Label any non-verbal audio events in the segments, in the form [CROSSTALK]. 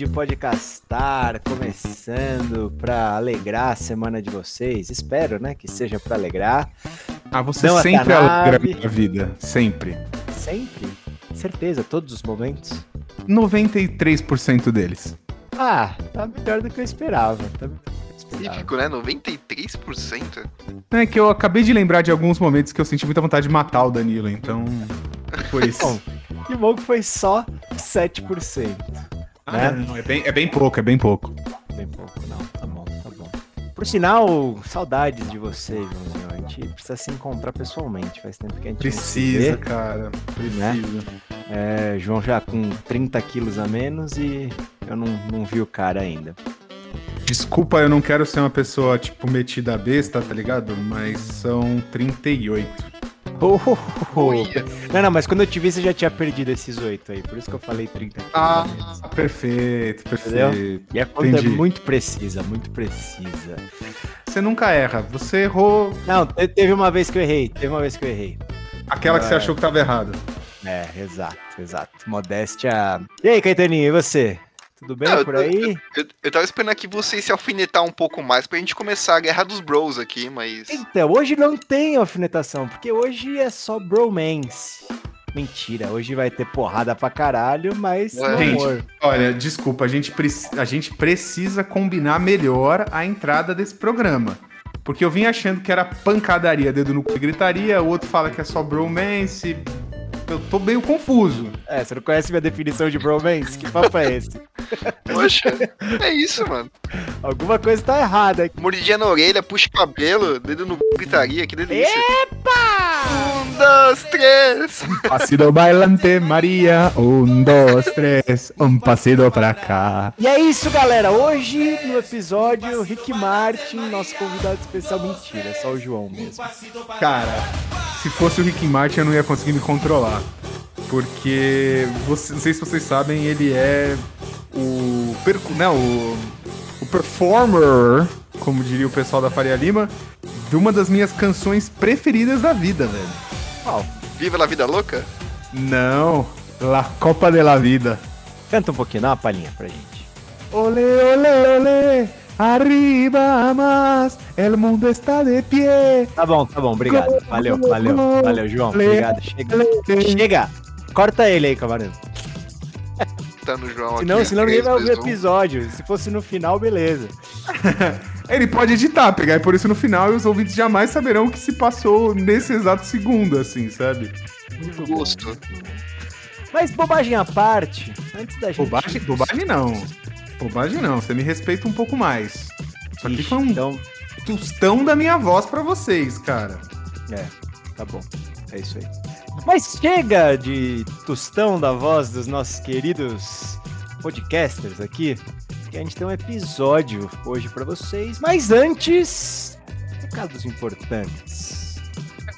de Podcastar começando para alegrar a semana de vocês. Espero, né, que seja para alegrar. Ah, você Não, sempre a alegra a vida. Sempre. Sempre, certeza, todos os momentos. 93% deles. Ah, tá melhor do que eu esperava. Tá melhor do que eu esperava. Específico, né? 93%. É que eu acabei de lembrar de alguns momentos que eu senti muita vontade de matar o Danilo, então. Depois. [LAUGHS] Bom, que bom que foi só 7%. Ah, né? não, é, bem, é bem pouco, é bem pouco. Bem pouco, não. Tá bom, tá bom. Por sinal, saudades de você, Joãozinho. A gente precisa se encontrar pessoalmente. Faz tempo que a gente Precisa, cara. Né? Precisa. É, João já com 30 quilos a menos e eu não, não vi o cara ainda. Desculpa, eu não quero ser uma pessoa, tipo, metida a besta, tá ligado? Mas são 38. [LAUGHS] Não, não, mas quando eu te vi, você já tinha perdido esses 8 aí. Por isso que eu falei 30 quilos Ah, menos. perfeito, Entendeu? perfeito. E a conta entendi. é muito precisa, muito precisa. Você nunca erra. Você errou Não, te- teve uma vez que eu errei. Teve uma vez que eu errei. aquela que você É. achou que tava errada. É, exato, exato. Modéstia. E aí, Caetaninho, e você? Tudo bem Não, eu por aí? Eu, eu tava esperando aqui vocês se alfinetar um pouco mais pra gente começar a guerra dos bros aqui, mas. Então, hoje não tem alfinetação, porque hoje é só bromance. Mentira, hoje vai ter porrada pra caralho, mas É. Gente, amor. Olha, desculpa, a gente, a gente precisa combinar melhor a entrada desse programa. Porque eu vim achando que era pancadaria, dedo no cu e gritaria, o outro fala que é só bromance. Eu tô meio confuso. É, você não conhece minha definição de bromance? Que papo é esse? Poxa, é isso, mano. Alguma coisa tá errada aqui. Mordidinha na orelha, puxa o cabelo, dedo no gritaria, que delícia. Epa! Um, dois, três. Pasito bailante, Maria. Um, dois, três. Um pasito pra cá. E é isso, galera. Hoje, no episódio, Rick Martin, nosso convidado especial. Mentira, é só o João mesmo. Cara, se fosse o Rick Martin, eu não ia conseguir me controlar. Porque, você- não sei se vocês sabem, ele é o, percu- né, o, o performer, como diria o pessoal da Faria Lima, de uma das minhas canções preferidas da vida, velho. Qual? Viva la vida louca? Não, La Copa de la Vida. Canta um pouquinho, dá uma palhinha pra gente. Ole, ole, ole, arriba más, el mundo está de pie. Tá bom, tá bom, obrigado. Valeu, valeu, valeu, João. Obrigado. Chega. Chega! Corta ele aí, camarada. Tá no João aqui. Senão, senão ninguém vai ouvir o episódio. Se fosse no final, beleza. [LAUGHS] Ele pode editar, pegar por isso no final e os ouvintes jamais saberão o que se passou nesse exato segundo, assim, sabe? Muito Gosto. Mas bobagem à parte, antes da gente. Bobagem, bobagem não. Bobagem não, você me respeita um pouco mais. Isso aqui foi um Então, tostão da minha voz pra vocês, cara. é, tá bom. É isso aí. Mas chega de tostão da voz dos nossos queridos podcasters aqui, que a gente tem um episódio hoje pra vocês. Mas antes, recados importantes.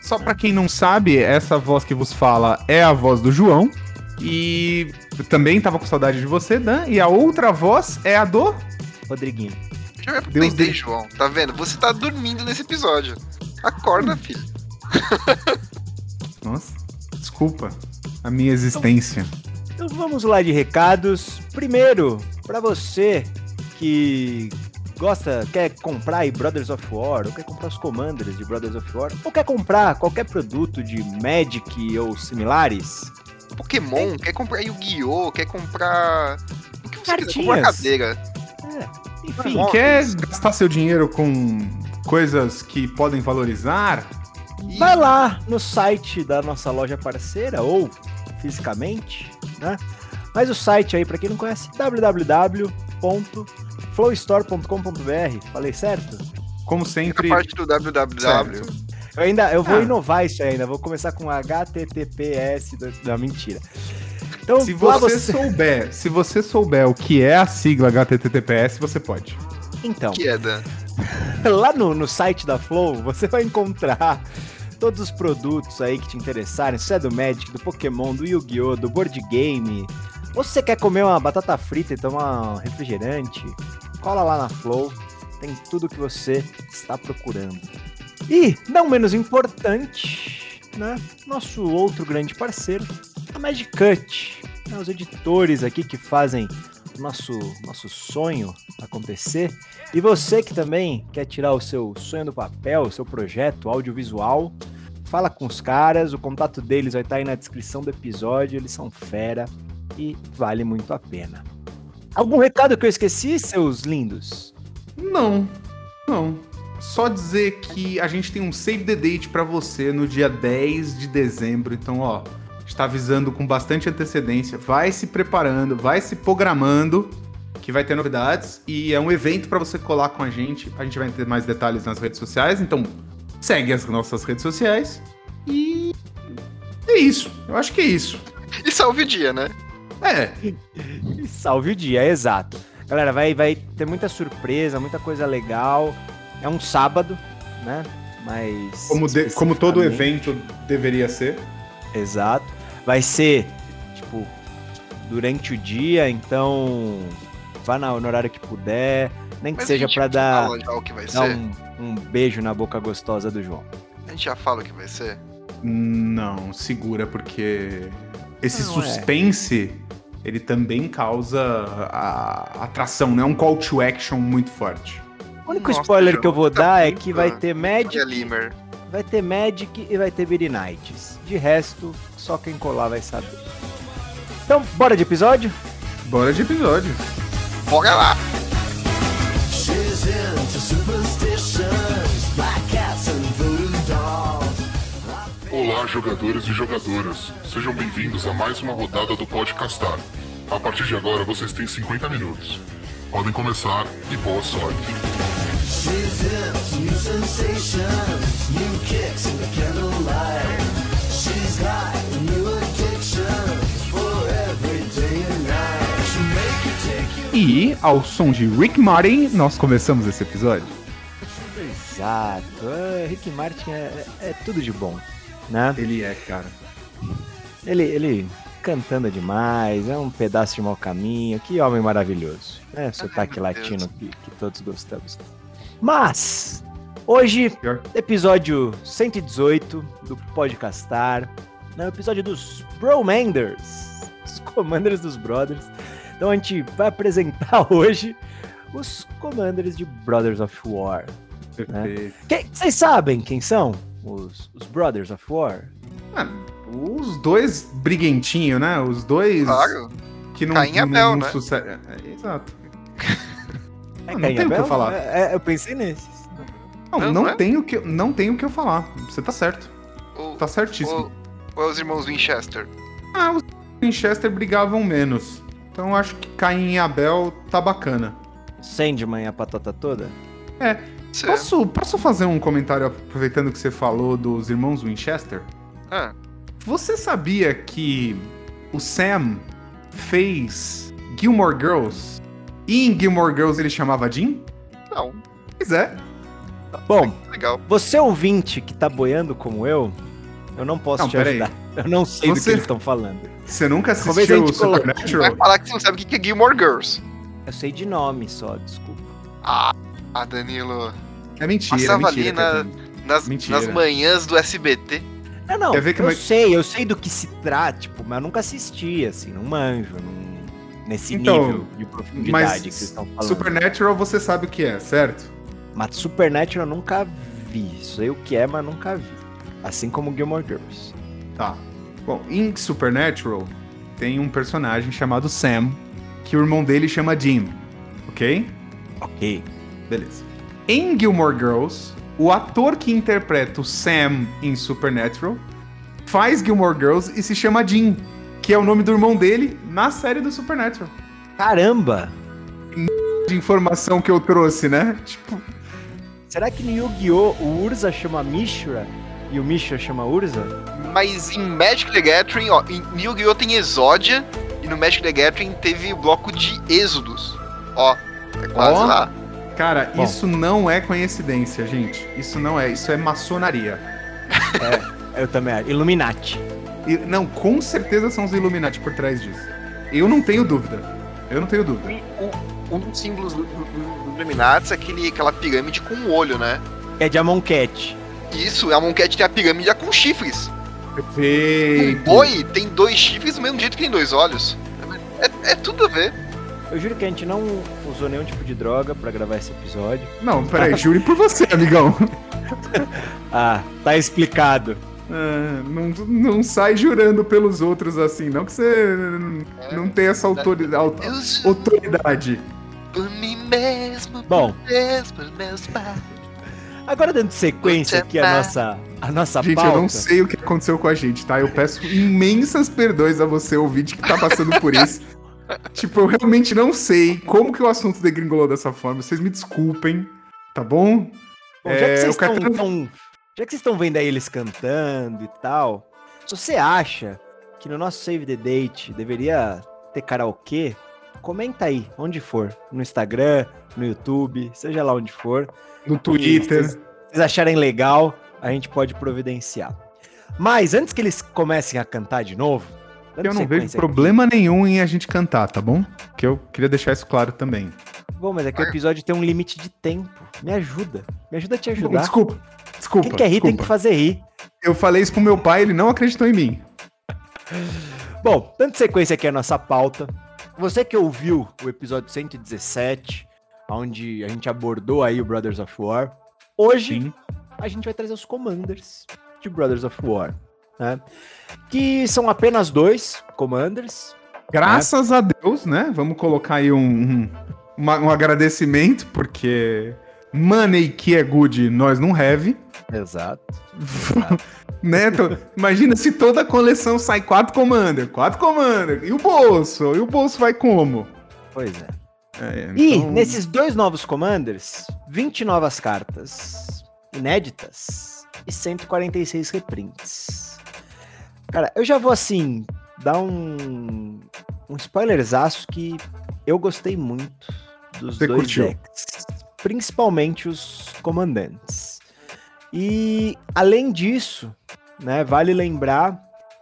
Só pra quem não sabe, essa voz que vos fala é a voz do João. E eu também tava com saudade de você, Dan. E a outra voz é a do. Rodriguinho. Já me Deus aproveitei, dele. João. Tá vendo? Você tá dormindo nesse episódio. Acorda, filho. Nossa, desculpa a minha existência. Então vamos lá de recados. Primeiro, pra você que gosta, quer comprar aí Brothers of War, ou quer comprar os Commanders de Brothers of War, ou quer comprar qualquer produto de Magic ou similares, Pokémon, quer comprar Yu-Gi-Oh!, quer comprar. O que você quiser, Cartinhas. comprar cadeira. é, enfim, Quer gastar seu dinheiro com coisas que podem valorizar? Vai lá no site da nossa loja parceira ou fisicamente, né? Mas o site aí, pra quem não conhece, www.flowstore.com.br. Falei certo? Como A sempre. parte do www. Certo. Eu ainda eu vou Ah. inovar isso ainda, vou começar com HTTPS, do- não, mentira. Então, Se lá você souber, se você souber o que é a sigla HTTPS, você pode. então, Que é, Dan? [LAUGHS] lá no, no site da Flow, você vai encontrar todos os produtos aí que te interessarem, se é do Magic, do Pokémon, do Yu-Gi-Oh!, do board game, ou se você quer comer uma batata frita e tomar um refrigerante, cola lá na Flow, tem tudo que você está procurando. E, não menos importante, né, nosso outro grande parceiro, a Magic Cut, né, os editores aqui que fazem nosso, nosso sonho acontecer. E você que também quer tirar o seu sonho do papel, o seu projeto audiovisual, fala com os caras, o contato deles vai estar aí na descrição do episódio, eles são fera e vale muito a pena. Algum recado que eu esqueci, seus lindos? Não, não. Só dizer que a gente tem um save the date para você no dia 10 de dezembro, então ó, está avisando com bastante antecedência, vai se preparando, vai se programando que vai ter novidades e é um evento para você colar com a gente. A gente vai ter mais detalhes nas redes sociais, então segue as nossas redes sociais e é isso. Eu acho que é isso. E salve o dia, né? É. E salve o dia, exato. Galera, vai, vai ter muita surpresa, muita coisa legal. É um sábado, né? Mas. Como, de, como todo evento deveria ser. Exato. Vai ser, tipo, durante o dia, então. Vá na- no horário que puder. Nem que Mas seja a gente pra dar, fala já o que vai dar ser. um, um beijo na boca gostosa do João. A gente já fala o que vai ser. Não, segura, porque esse Não, é. suspense ele também causa a atração, né? Um call to action muito forte. O único Nossa, spoiler que eu vou tá dar é que vai ter Magic, vai ter Magic e vai ter Beery Nights. De resto, só quem colar vai saber. Então, bora de episódio? Bora de episódio. Bora lá! Olá, jogadores e jogadoras. Sejam bem-vindos a mais uma rodada do Podcastar. A partir de agora, vocês têm 50 minutos. Podem começar e boa sorte. She's new sensations, new kicks in the candlelight. She's got E, ao som de Rick Martin, nós começamos esse episódio. Exato. É, Rick Martin é, é tudo de bom, né? Ele é, cara. Ele, ele cantando demais, é um pedaço de mau caminho. Que homem maravilhoso. É, sotaque meu latino que, que todos gostamos. Mas, hoje, episódio 118 do Podcastar. É o episódio dos Bromanders. Os Commanders dos Brothers. Então a gente vai apresentar [LAUGHS] hoje os Commanders de Brothers of War. Quem- Vocês sabem quem são os, os Brothers of War? Ah, os dois briguentinhos, né? Os dois Claro. que não, Caim e não, Abel, não né? suce- é, é, exato. É não Caim e tem o que eu falar. É, é, eu pensei nesses. Não, Não, não, não é? tem o que, não tem o que eu falar. Você tá certo. Ou, Tá certíssimo. ou, ou é os irmãos Winchester? Ah, os Winchester brigavam menos. Então eu acho que Caim e Abel tá bacana. Sandman e a patata toda? Cê- Posso, posso fazer um comentário aproveitando que você falou dos irmãos Winchester? Ah, Você sabia que o Sam fez Gilmore Girls e em Gilmore Girls ele chamava Jim? não. Pois é. Bom, Legal. você ouvinte que tá boiando como eu, eu não posso Não, te ajudar. Eu não sei do que Você- eles estão falando. Você nunca assistiu gente coloque- Vai Supernatural? falar que você não sabe o que é Gilmore Girls. Eu sei de nome só, desculpa. Ah, Danilo. É mentira, é Passava mentira. ali na-. Nas, Mentira. nas manhãs do SBT. Não, não, que eu sei, eu sei do que se trata, tipo, mas eu nunca assisti, assim, não manjo, não- nesse Então, nível de profundidade Mas que vocês estão falando. Supernatural você sabe o que é, certo? Mas Supernatural eu nunca vi, sei o que é, mas nunca vi. Assim como Gilmore Girls. Tá. Bom, em Supernatural tem um personagem chamado Sam, que o irmão dele chama Jim, ok? Ok. Beleza. Em Gilmore Girls, o ator que interpreta o Sam em Supernatural faz Gilmore Girls e se chama Jim, que é o nome do irmão dele na série do Supernatural. Caramba! De informação que eu trouxe, né? Tipo, Será que no Yu-Gi-Oh! o Urza chama Mishra e o Mishra chama Urza? Mas em Magic the Gathering, ó, em Yu-Gi-Oh! tem Exódia e no Magic the Gathering teve o bloco de Êxodos. Ó, é quase Ó. lá. cara, Bom. isso não é coincidência, gente. Isso não é, isso é maçonaria. [LAUGHS] Eu também acho. Illuminati. E, não, com certeza são os Illuminati por trás disso. Eu não tenho dúvida. Eu não tenho dúvida. O- um dos símbolos do- do- do- dos Illuminati é aquele, aquela pirâmide com um olho, né? É de Amonkhet. Isso, a Moncat tem a pirâmide com chifres. O Perfeito. boi tem dois chifres do mesmo jeito que tem dois olhos. É, é tudo a ver. Eu juro que a gente não usou nenhum tipo de droga pra gravar esse episódio. Não, peraí, jure por você, amigão. [LAUGHS] Ah, tá explicado. Ah, não, não sai jurando pelos outros assim, não que você não tem essa autoridade. Autoridade. por mim mesmo, Bom. por Deus, por meus pais. Agora dando sequência aqui a nossa, a nossa Gente, pauta. eu não sei o que aconteceu com a gente, tá? Eu peço imensas perdões a você, ouvinte, que tá passando por isso. [LAUGHS] tipo, eu realmente não sei como que o assunto degringolou dessa forma. Vocês me desculpem, tá bom? Bom, já que É, vocês estão tão- já que vocês estão vendo aí eles cantando e tal, se você acha que no nosso Save the Date deveria ter karaokê, comenta aí, onde for, no Instagram, no YouTube, seja lá onde for. No Twitter. Se vocês acharem legal, a gente pode providenciar. Mas antes que eles comecem a cantar de novo, Eu não vejo problema nenhum em a gente cantar, tá bom? Que eu queria deixar isso claro também. aqui- Bom, mas é que o episódio tem um limite de tempo. Me ajuda. Me ajuda a te Bom, ajudar. desculpa. Desculpa. Quem quer rir tem desculpa. que fazer rir. Eu falei isso pro meu pai, ele não acreditou em mim. Bom, dando sequência aqui a nossa pauta. Você que ouviu o episódio 117, onde a gente abordou aí o Brothers of War, hoje Sim. a gente vai trazer os Commanders de Brothers of War, né? Que são apenas dois Commanders. Graças a Deus, né? Vamos colocar aí um, um, um agradecimento, porque money que é good, nós não have. Exato. [LAUGHS] né? Tô- Imagina se toda a coleção sai quatro Commander, quatro Commander. E o bolso? E o bolso vai como? Pois é. É, E então- nesses dois novos Commanders, 20 novas cartas inéditas e 146 reprints. Cara, eu já vou assim dar um um spoilerzaço que eu gostei muito dos Você dois curtiu? decks, principalmente os comandantes. E além disso, né, vale lembrar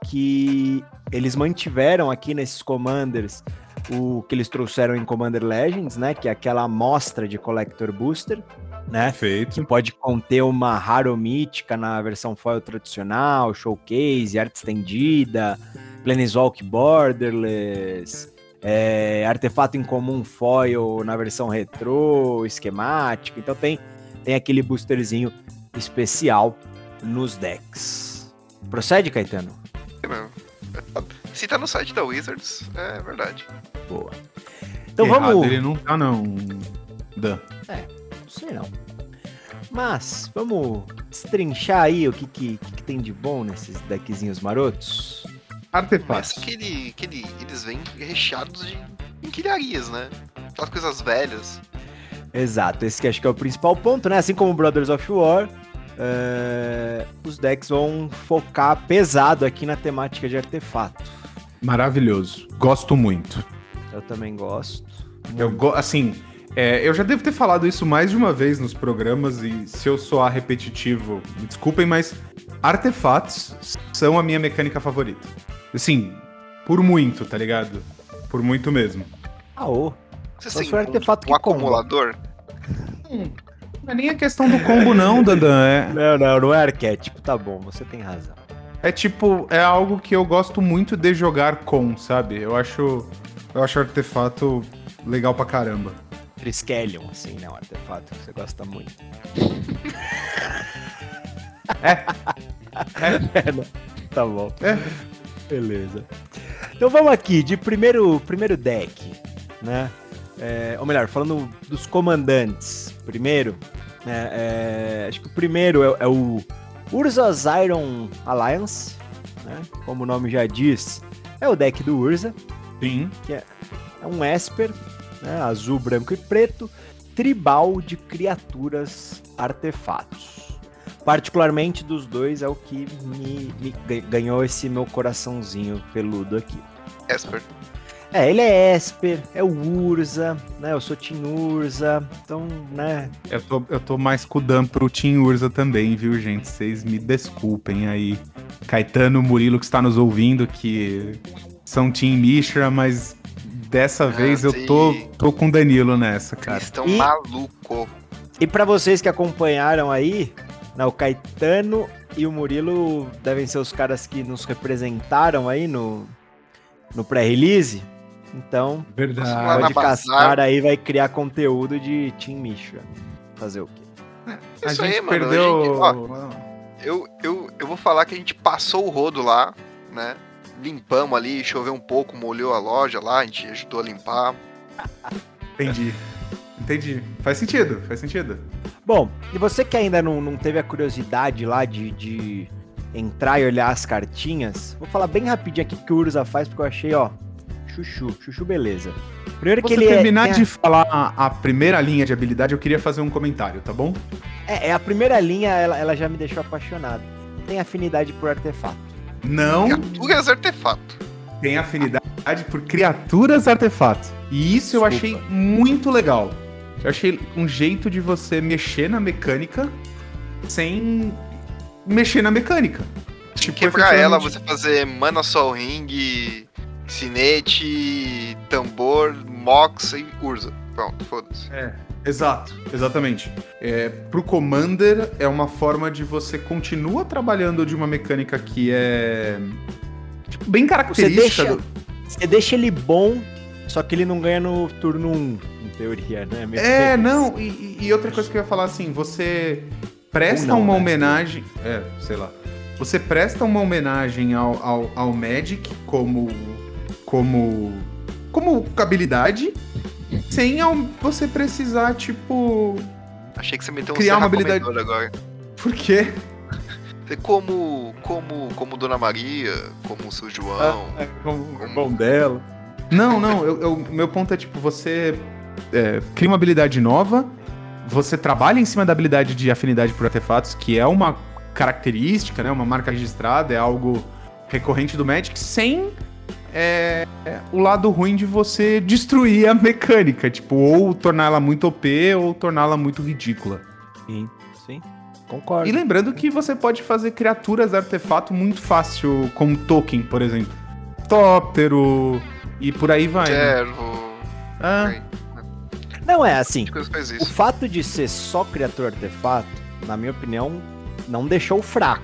que eles mantiveram aqui nesses commanders o que eles trouxeram em Commander Legends, né, que é aquela amostra de Collector Booster, né? que Perfeito. pode conter uma raro mítica na versão foil tradicional, showcase, arte estendida, Planeswalk Borderless, é, artefato em comum foil na versão retrô, esquemática. Então tem, tem aquele boosterzinho especial nos decks. Procede, Caetano? Se tá no site da Wizards, é verdade. Boa. Então Errado, vamos. Ele não tá, não. Dan. Não sei não. Mas, vamos destrinchar aí o que, que, que tem de bom nesses deckzinhos marotos. Mas Artefatos. que, ele, que ele, eles vêm recheados de inquilharias, né? Aquelas coisas velhas. Exato, esse que acho que é o principal ponto, né? Assim como Brothers of War, é, os decks vão focar pesado aqui na temática de artefato. Maravilhoso. Gosto muito. Eu também gosto. Eu go assim, é, eu já devo ter falado isso mais de uma vez nos programas e se eu soar repetitivo, me desculpem, mas artefatos são a minha mecânica favorita. Assim, por muito, tá ligado? Por muito mesmo. Ah, ô. Você Só tem se for artefato um que comba. acumulador? Não é nem a questão do combo não, Dandan, é, Não, não, não é arquétipo, tá bom, você tem razão. É tipo, é algo que eu gosto muito de jogar com, sabe? Eu acho, eu acho artefato legal pra caramba. Triskelion, assim, né? Um artefato que você gosta muito. [LAUGHS] [LAUGHS] É, né? Tá bom. É. Beleza. Então vamos aqui, de primeiro, primeiro deck, né? É, ou melhor, falando dos comandantes. Primeiro, né, é, acho que o primeiro é, é o Urza's Iron Alliance, né? Como o nome já diz, é o deck do Urza. Sim. É um Esper, né, azul, branco e preto, tribal de criaturas artefatos. Particularmente dos dois é o que me, me ga- ganhou esse meu coraçãozinho peludo aqui. Esper. É, ele é Esper, é o Urza, né? Eu sou Team Urza, então, né? Eu tô, eu tô mais com o Dan pro Team Urza também, viu, gente? Vocês me desculpem aí. Caetano, Murilo que está nos ouvindo, que são Team Mishra, mas dessa vez eu tô, tô com o Danilo nessa, Eles cara. estão E- maluco. E pra vocês que acompanharam aí, né, o Caetano e o Murilo devem ser os caras que nos representaram aí no, no pré-release. Então, Lá Verdade. na pode castar aí, vai criar conteúdo de Team Mishra. Fazer o quê? A Isso aí, gente mano, a perdeu. gente- ó, Eu, eu, eu vou falar que a gente passou o rodo lá, né? Limpamos ali, choveu um pouco, molhou a loja lá, a gente ajudou a limpar. Entendi. Entendi. Faz sentido, faz sentido. Bom, e você que ainda não, não teve a curiosidade lá de, de entrar e olhar as cartinhas, vou falar bem rapidinho aqui o que o Urza faz, porque eu achei, ó, chuchu, chuchu beleza. Primeiro que Você ele é- terminar a- de falar a, a primeira linha de habilidade, eu queria fazer um comentário, tá bom? É, é a primeira linha, ela, ela já me deixou apaixonado. Tem afinidade por artefato. Não Criaturas artefato. tem afinidade por criaturas artefatos. E isso eu achei Desculpa. muito legal. Eu achei um jeito de você mexer na mecânica sem mexer na mecânica. Tipo, Quebrar ela, você fazer Mana Sol Ring, Cinete, Tambor, Mox e Urza. Pronto, foda-se. É, exato, exatamente. É, pro Commander é uma forma de você continua trabalhando de uma mecânica que é tipo, bem Você característica. deixa, do- você deixa ele bom, só que ele não ganha no turno 1, em teoria, né? Meio É, que- não, e, e outra coisa que eu ia falar assim, você presta não, uma né? homenagem. É, sei lá. Você presta uma homenagem ao, ao, ao Magic como. Como. como habilidade, sem você precisar, tipo. Achei que você meteu um Criar uma habilidade- agora. Por quê? Como, como, como Dona Maria, como o seu João. É, como, como- bom dela. Não, não, eu, eu- meu ponto é tipo, você é, cria uma habilidade nova, você trabalha em cima da habilidade de afinidade por artefatos, que é uma característica, né? Uma marca registrada, é algo recorrente do Magic, sem é, o lado ruim de você destruir a mecânica, tipo, ou torná-la muito OP ou torná-la muito ridícula. Sim, sim. Concordo. E lembrando que você pode fazer criaturas artefato muito fácil, como token, por exemplo. Tóptero e por aí vai. né? Servo. Ah, Aí, Não é assim. O fato de ser só criatura artefato, na minha opinião, não deixou fraco.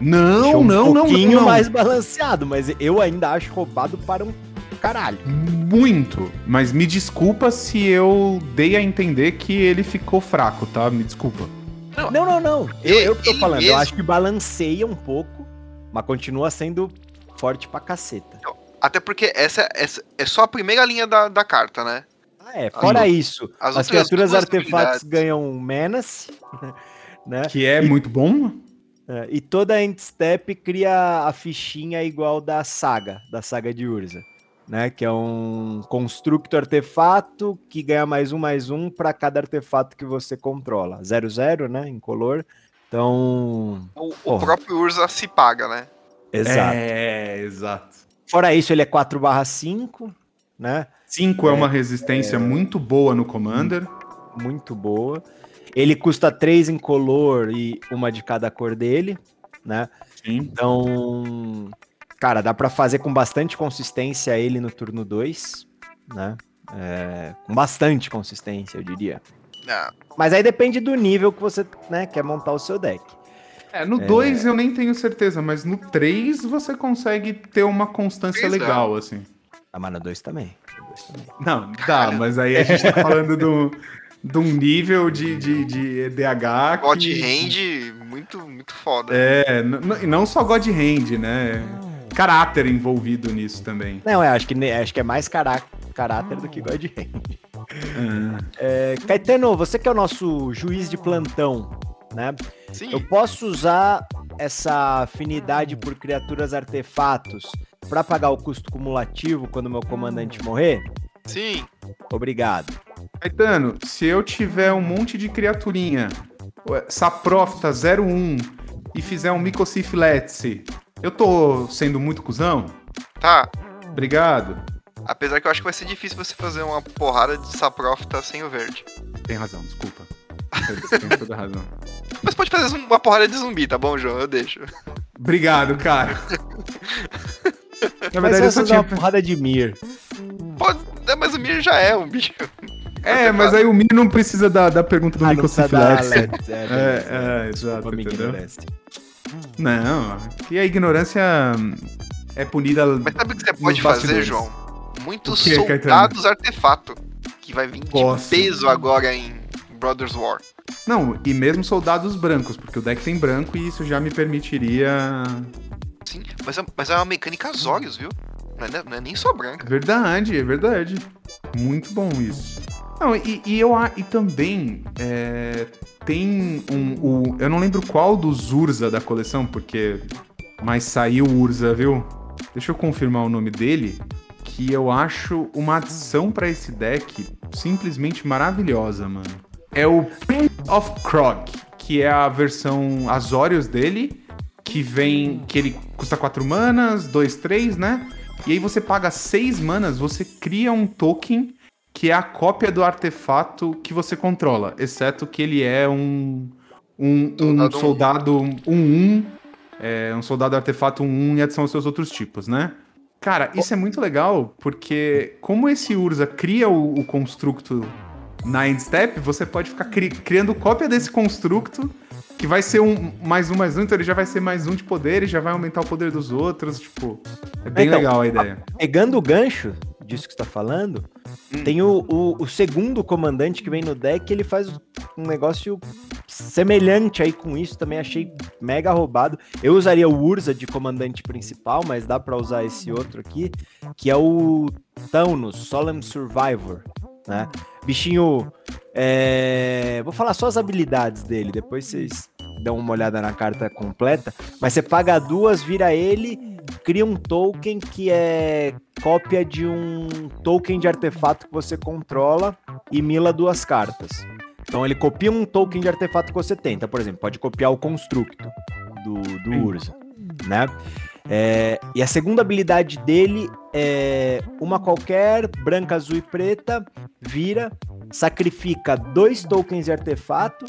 Não, deixou não, um não, pouquinho não. mais balanceado, mas eu ainda acho roubado para um caralho. Muito. Mas me desculpa se eu dei a entender que ele ficou fraco, tá? Me desculpa. Não, não, não. Eu, eu que tô falando, eu mesmo- acho que balanceia um pouco, mas continua sendo forte pra caceta. Até porque essa, essa é só a primeira linha da, da carta, né? Ah, é. Fora isso, as as, criaturas artefatos ganham menace, [LAUGHS] né? Que é muito bom. É, e toda end step cria a fichinha igual da saga, da saga de Urza, né? Que é um constructo artefato que ganha mais um, mais um para cada artefato que você controla. 0-0, né? Incolor. Então. O, o próprio Urza se paga, né? Exato. É, exato. Fora isso, ele é 4/5, né? 5 é, uma resistência muito boa no Commander. Muito boa. Ele custa 3 em color e uma de cada cor dele, né? Sim. Então, cara, dá pra fazer com bastante consistência ele no turno 2, né? É, com bastante consistência, eu diria. Ah, Mas aí depende do nível que você né, quer montar o seu deck. É, no 2 eu nem tenho certeza, mas no 3 você consegue ter uma constância Três dá. legal, assim. Ah, mas no 2 também. Também. Não, dá, mas aí a gente tá falando do, [LAUGHS] de um nível de, de, de EDH God que... Hand, muito, muito foda. É, e não só God Hand, né? Caráter envolvido nisso também. Não, é, acho que, acho que é mais cará caráter do que God Hand. Ah, É, Caetano, você que é o nosso juiz de plantão, né? Sim, Eu posso usar essa afinidade por criaturas artefatos para pagar o custo cumulativo quando meu comandante morrer? Sim. Obrigado. Caetano, se eu tiver um monte de criaturinha, ué, Saprofta 01 e fizer um Micosif Let's, eu tô sendo muito cuzão? Tá. Obrigado. Apesar que eu acho que vai ser difícil você fazer uma porrada de Saprofita sem o verde. Tem razão, desculpa. Tem toda a razão. Mas pode fazer uma porrada de zumbi, tá bom, João? Eu deixo. Obrigado, cara. [LAUGHS] Na Mas verdade, eu só tinha. uma porrada de Mir. Pode, mas o Mir já é um bicho. É, mas aí o Mini não precisa da, da pergunta do Ah. Let's, [LAUGHS] é. É, é, exato, entendeu? ignorância. Não, e a ignorância é punida. Mas sabe o que você pode fazer. João? Muitos O quê, soldados artefato. Que vai vir de peso agora em Brothers War. Não, e mesmo soldados brancos, porque o deck tem branco e isso já me permitiria. Sim, mas é, mas é uma mecânica Azorius, viu? Não é, não é nem só branca. Verdade, é verdade. Muito bom isso. Não, e, e eu e também é, tem um. O, eu não lembro qual dos Urza da coleção, porque. Mas saiu o Urza, viu? Deixa eu confirmar o nome dele. Que eu acho uma adição pra esse deck simplesmente maravilhosa, mano. É o Prince of Krog, que é a versão Azorius dele, que vem. que ele custa 4 manas, 2, 3, né? E aí você paga 6 manas, você cria um token que é a cópia do artefato que você controla, exceto que ele é um um, um Soldado soldado 1-1, é, um soldado artefato 1-1 em adição aos seus outros tipos, né? Cara, isso é muito legal, porque como esse Urza cria o, o constructo na Endstep, você pode ficar cri- criando cópia desse constructo, que vai ser um mais um mais um, então ele já vai ser mais um de poder e já vai aumentar o poder dos outros, tipo, é bem Então, legal a ideia. Pegando o gancho disso que você tá falando, Hum. tem o, o, o segundo comandante que vem no deck, ele faz um negócio semelhante aí com isso, também achei mega roubado. Eu usaria o Urza de comandante principal, mas dá pra usar esse outro aqui, que é o Thanos, Solemn Survivor, né? Bichinho, é... vou falar só as habilidades dele, depois vocês dão uma olhada na carta completa, mas você paga duas, vira ele, cria um token que é cópia de um token de artefato que você controla e mila duas cartas. Então ele copia um token de artefato que você tem. Então, por exemplo, pode copiar o constructo do, do. Urza, né? É, e a segunda habilidade dele é uma qualquer, branca, azul e preta, vira, sacrifica dois tokens de artefato,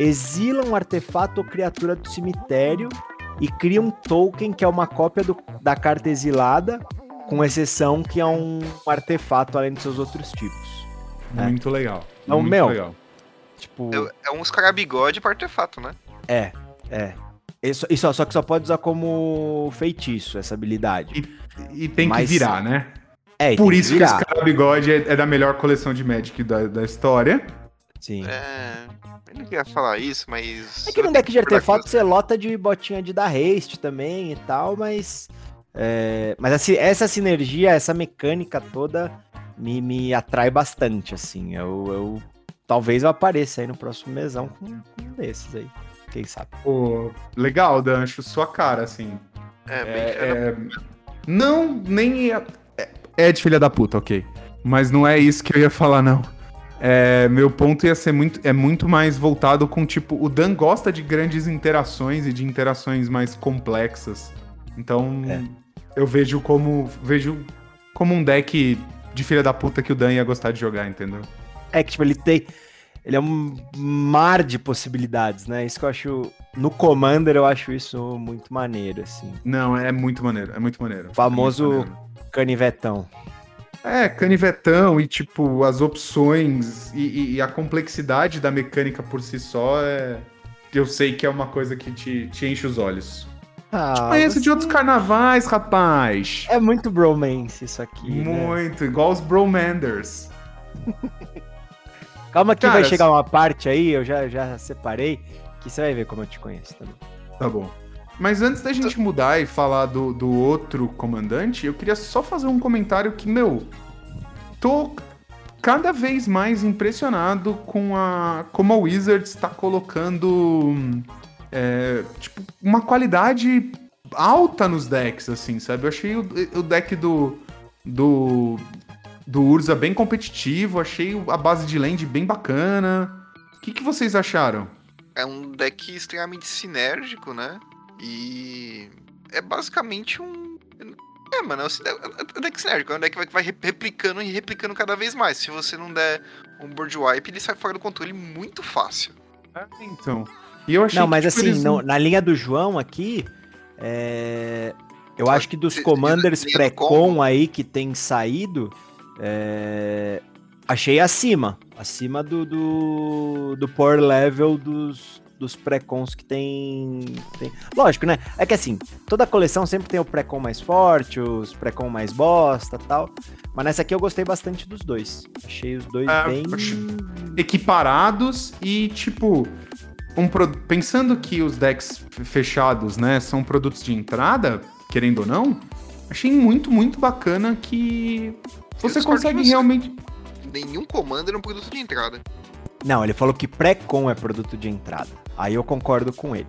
exila um artefato ou criatura do cemitério e cria um token que é uma cópia do- da carta exilada, com exceção que é um artefato além dos seus outros tipos. É. Muito legal. Então, muito meu, legal. Tipo, É, é um escarabigode para artefato, né? é, é. Isso, isso, só que só pode usar como feitiço essa habilidade. E tem Mas- que virar, né? É, e Por tem isso que virar, esse cara bigode é, é da melhor coleção de Magic da, da história. Sim. É. Eu não queria falar isso, mas. É que no deck de artefato com você lota de botinha de dar haste também e tal, mas. é, mas assim, essa sinergia, essa mecânica toda me, me atrai bastante, assim. Eu, eu- talvez eu apareça aí no próximo mesão com um desses aí. Quem sabe? Pô, legal, Dancho, sua cara, assim. É, bem É, é- não, nem. É, é de filha da puta, ok. Mas não é isso que eu ia falar, não. É, meu ponto ia ser muito, é muito mais voltado com, tipo, o Dan gosta de grandes interações e de interações mais complexas. Então, É. eu vejo como. Vejo como um deck de filha da puta que o Dan ia gostar de jogar, entendeu? É que, tipo, ele tem. Ele é um mar de possibilidades, né? Isso que eu acho. No Commander, eu acho isso muito maneiro, assim. Não, é muito maneiro, é muito maneiro. Famoso- É muito maneiro. Canivetão. É, canivetão e, tipo, as opções e, e- a complexidade da mecânica por si só é. Eu sei que é uma coisa que te, te enche os olhos. Ah, Conheço de você- outros carnavais, rapaz. É muito bromance isso aqui. né? Muito, igual os Bromanders. [LAUGHS] Calma que Cara, vai chegar uma parte aí, eu já, já separei, que você vai ver como eu te conheço também. Tá bom. Mas antes da gente mudar e falar do, do outro comandante, eu queria só fazer um comentário que, meu, tô cada vez mais impressionado com a como a Wizards está colocando é, tipo, uma qualidade alta nos decks, assim, sabe? Eu achei o, o deck do, do, do Urza bem competitivo, achei a base de land bem bacana. O que, que vocês acharam? É um deck extremamente sinérgico, né? E é basicamente um. É, mano, é um é um deck sinérgico. É um deck que vai, que vai replicando e replicando cada vez mais. Se você não der um board wipe, ele sai fora do controle muito fácil. Então. E eu achei Não, que, mas tipo, assim, eles- na linha do João aqui, é, eu acho que dos commanders pré-com aí que tem saído, é, achei acima. Acima do, do, do power level dos, dos pré-cons que tem, tem. Lógico, né? É que assim, toda coleção sempre tem o pré-con mais forte, os pré-con mais bosta tal. Mas nessa aqui eu gostei bastante dos dois. Achei os dois É, bem. equiparados e, tipo, um pro- pensando que os decks fechados, né, são produtos de entrada, querendo ou não, achei muito, muito bacana que você consegue você. realmente. Nenhum commander é um produto de entrada. Não, ele falou que pré-con é produto de entrada. Aí eu concordo com ele.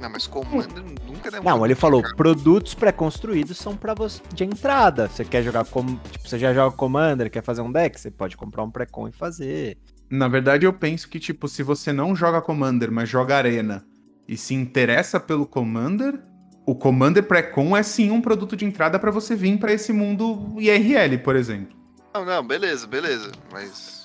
Não, mas commander nunca é um Não, produto ele de falou, entrada. produtos pré-construídos são pra você de entrada. Você quer jogar como, tipo, você já joga Commander, quer fazer um deck, você pode comprar um pré-con e fazer. Na verdade, eu penso que, tipo, se você não joga Commander, mas joga Arena e se interessa pelo Commander, o Commander Pré-Con é sim um produto de entrada pra você vir pra esse mundo IRL, por exemplo. Não, não, beleza, beleza. Mas.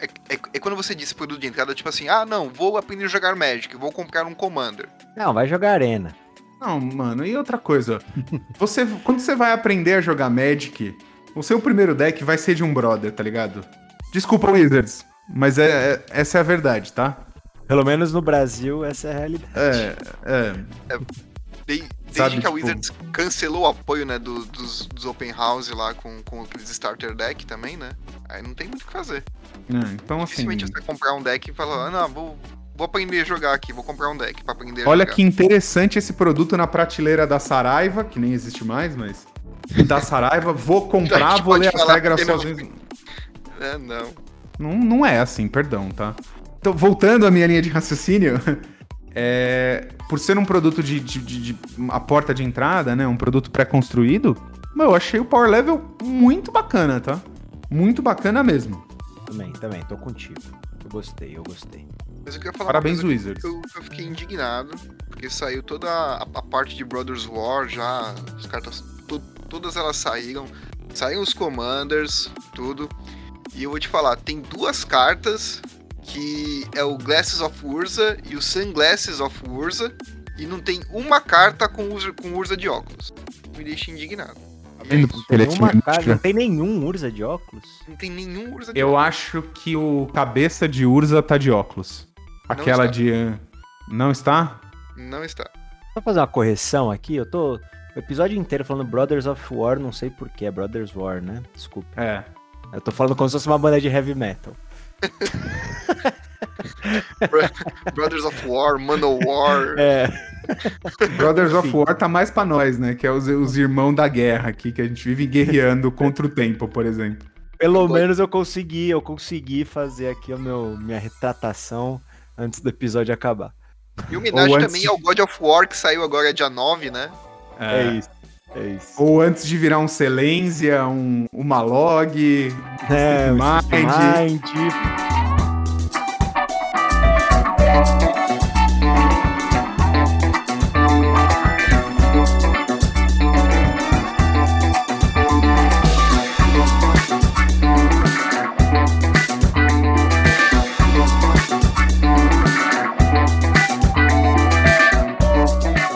É, é- é quando você disse produto de entrada, tipo assim, ah, não, vou aprender a jogar Magic, vou comprar um Commander. Não, vai jogar Arena. Não, mano, e outra coisa. Você, quando você vai aprender a jogar Magic, o seu primeiro deck vai ser de um brother, tá ligado? Desculpa, Wizards, mas é, é- essa é a verdade, tá? Pelo menos no Brasil, essa é a realidade. É, é. De- desde Sabe, que a tipo- Wizards cancelou o apoio, né, do- dos, dos Open House lá com, com aqueles Starter Deck também, né? Aí não tem muito o que fazer. é, então, assim. Dificilmente você vai comprar um deck e falar, ah, não, vou, vou aprender a jogar aqui, vou comprar um deck pra aprender a Olha jogar. que interessante esse produto na prateleira da Saraiva, que nem existe mais, mas. Da Saraiva, vou [LAUGHS] comprar, vou ler as regras sozinho. [LAUGHS] É, não. Não, não é assim, perdão, tá? Então, voltando à minha linha de raciocínio, é, por ser um produto de, de- de- de- a porta de entrada, né? Um produto pré-construído, eu achei o power level muito bacana, tá? Muito bacana mesmo. Também, também, tô contigo. Eu gostei, eu gostei. Mas eu queria falar Parabéns, Wizards. que eu, eu fiquei indignado, porque saiu toda a, a parte de Brothers War já, as cartas, to- todas elas saíram, saíram os Commanders, tudo. E eu vou te falar, tem duas cartas que é o Glasses of Urza e o Sunglasses of Urza, e não tem uma carta com Urza, com Urza de óculos. Me deixa indignado. Tá é Nenhuma time cara- mística. não tem nenhum Urza de óculos. Não tem nenhum Urza de Eu óculos. acho que o cabeça de Urza tá de óculos. Aquela está. de. eh, Não está? Não está. Só fazer uma correção aqui, eu tô o episódio inteiro falando Brothers of War, não sei porquê, é Brothers War, né? Desculpa. É. Eu tô falando como se fosse uma banda de heavy metal. Brothers of War, Manowar. É, Brothers of. War tá mais pra nós, né? Que é os, os irmãos da guerra aqui, que a gente vive guerreando [LAUGHS] contra o tempo, por exemplo. pelo menos eu consegui, eu consegui fazer aqui o meu, minha retratação antes do episódio acabar. E homenagem Ou antes também ao God of War, que saiu agora dia 9, né? É, isso, é isso. Ou antes de virar um Selenzia, um, uma log. É, o Mind. Mind.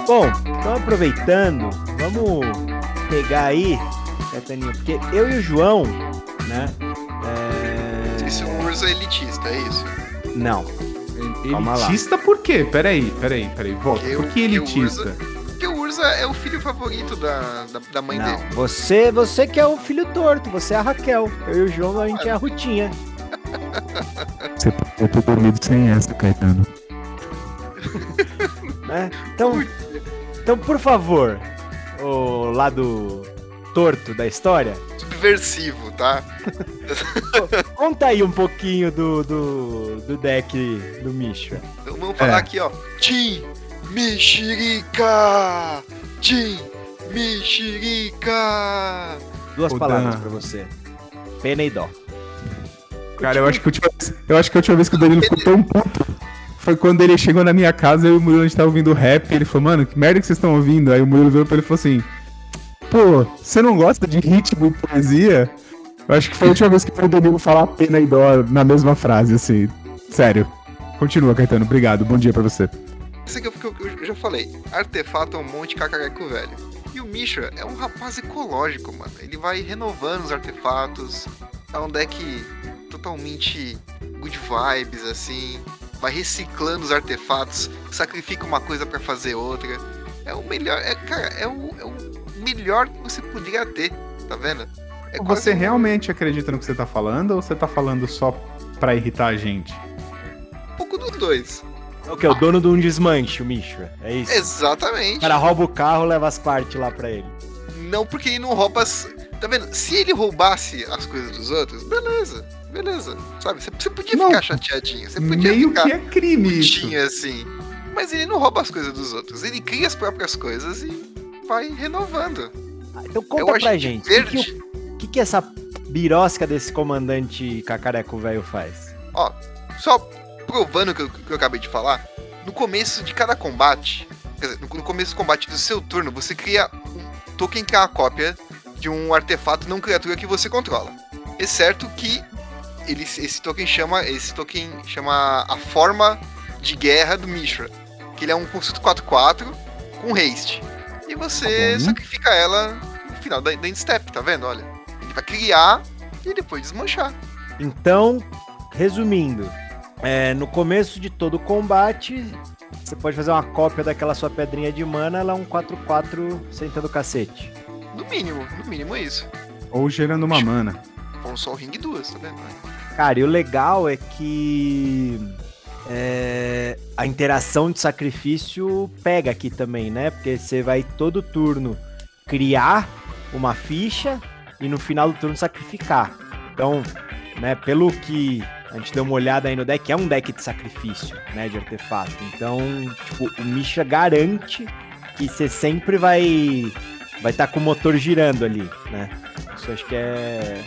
Bom, então aproveitando, vamos pegar aí, Cataninho, porque eu e o João, né? é, Esse é um Urza elitista, é isso. Não, Calma lá. Elitista por quê? Peraí, peraí, peraí. Volta. Eu- por que elitista? Porque o Urza é o filho favorito da, da, da mãe não. dele. Você, você que é o filho torto, você é a Raquel. Eu e o João, a gente é a Rutinha. [LAUGHS] Você podia ter dormido sem essa, Caetano. né? Então, então, por favor, o lado torto da história, Subversivo, tá? [LAUGHS] conta aí um pouquinho do, do, do deck do Misha. Então vamos falar É. aqui, ó. Tim Mexerica! Tim Mexerica! Duas Ô, palavras Dan. pra você. Pena e dó. Cara, eu acho, que a última vez, eu acho que a última vez que o Danilo ficou tão puto foi quando ele chegou na minha casa e o Murilo a gente tava ouvindo rap. Ele falou, mano, que merda que vocês estão ouvindo? Aí o Murilo veio pra ele e falou assim: Pô, você não gosta de ritmo e poesia? Eu acho que foi a última vez que o Danilo falar pena e dó na mesma frase, assim. Sério. Continua, Caetano. Obrigado. Bom dia pra você. Isso aqui é o que eu, que eu já falei. Artefato é um monte de cacareco velho. E o Misha é um rapaz ecológico, mano. Ele vai renovando os artefatos. É um deck totalmente good vibes, assim. Vai reciclando os artefatos, sacrifica uma coisa pra fazer outra. É o melhor, é, cara, é o, é o melhor que você poderia ter, tá vendo? É quase Você um- realmente acredita no que você tá falando ou você tá falando só pra irritar a gente? um pouco dos dois. É o que? O dono de um desmanche, o Mishra. É isso. O Exatamente. cara rouba o carro, leva as partes lá pra ele. Não porque ele não rouba as. Tá vendo? Se ele roubasse as coisas dos outros, beleza, beleza. Sabe? Você, podia Não. ficar chateadinho. Você podia Meio ficar que é crime isso. putinho assim. Mas ele não rouba as coisas dos outros. Ele cria as próprias coisas e vai renovando. Ah, Então É conta o pra gente. O verde. que, que, que, que essa birosca desse comandante cacareco velho faz? Ó, só provando o que eu, que eu acabei de falar, no começo de cada combate, quer dizer, no, no começo do combate do seu turno, você cria um token que é a cópia de um artefato não criatura que você controla. Exceto que ele, esse token chama. Esse token chama a forma de guerra do Mishra. Que ele é um construto 4-4 com haste. E você Tá sacrifica ela no final da, da tá vendo? Olha. Ele vai criar e depois desmanchar. Então, resumindo, é, no começo de todo combate, você pode fazer uma cópia daquela sua pedrinha de mana, ela é um 4-4 sentando o cacete. No mínimo, no mínimo é isso. Ou gerando uma mana. Foram só o ring duas, tá vendo? Cara, e o legal é que é, a interação de sacrifício pega aqui também, né? Porque você vai todo turno criar uma ficha e no final do turno sacrificar. Então, né, pelo que a gente deu uma olhada aí no deck, é um deck de sacrifício, né, de artefato. Então, tipo, o Misha garante que você sempre vai vai estar com o motor girando ali, né? Isso acho que é,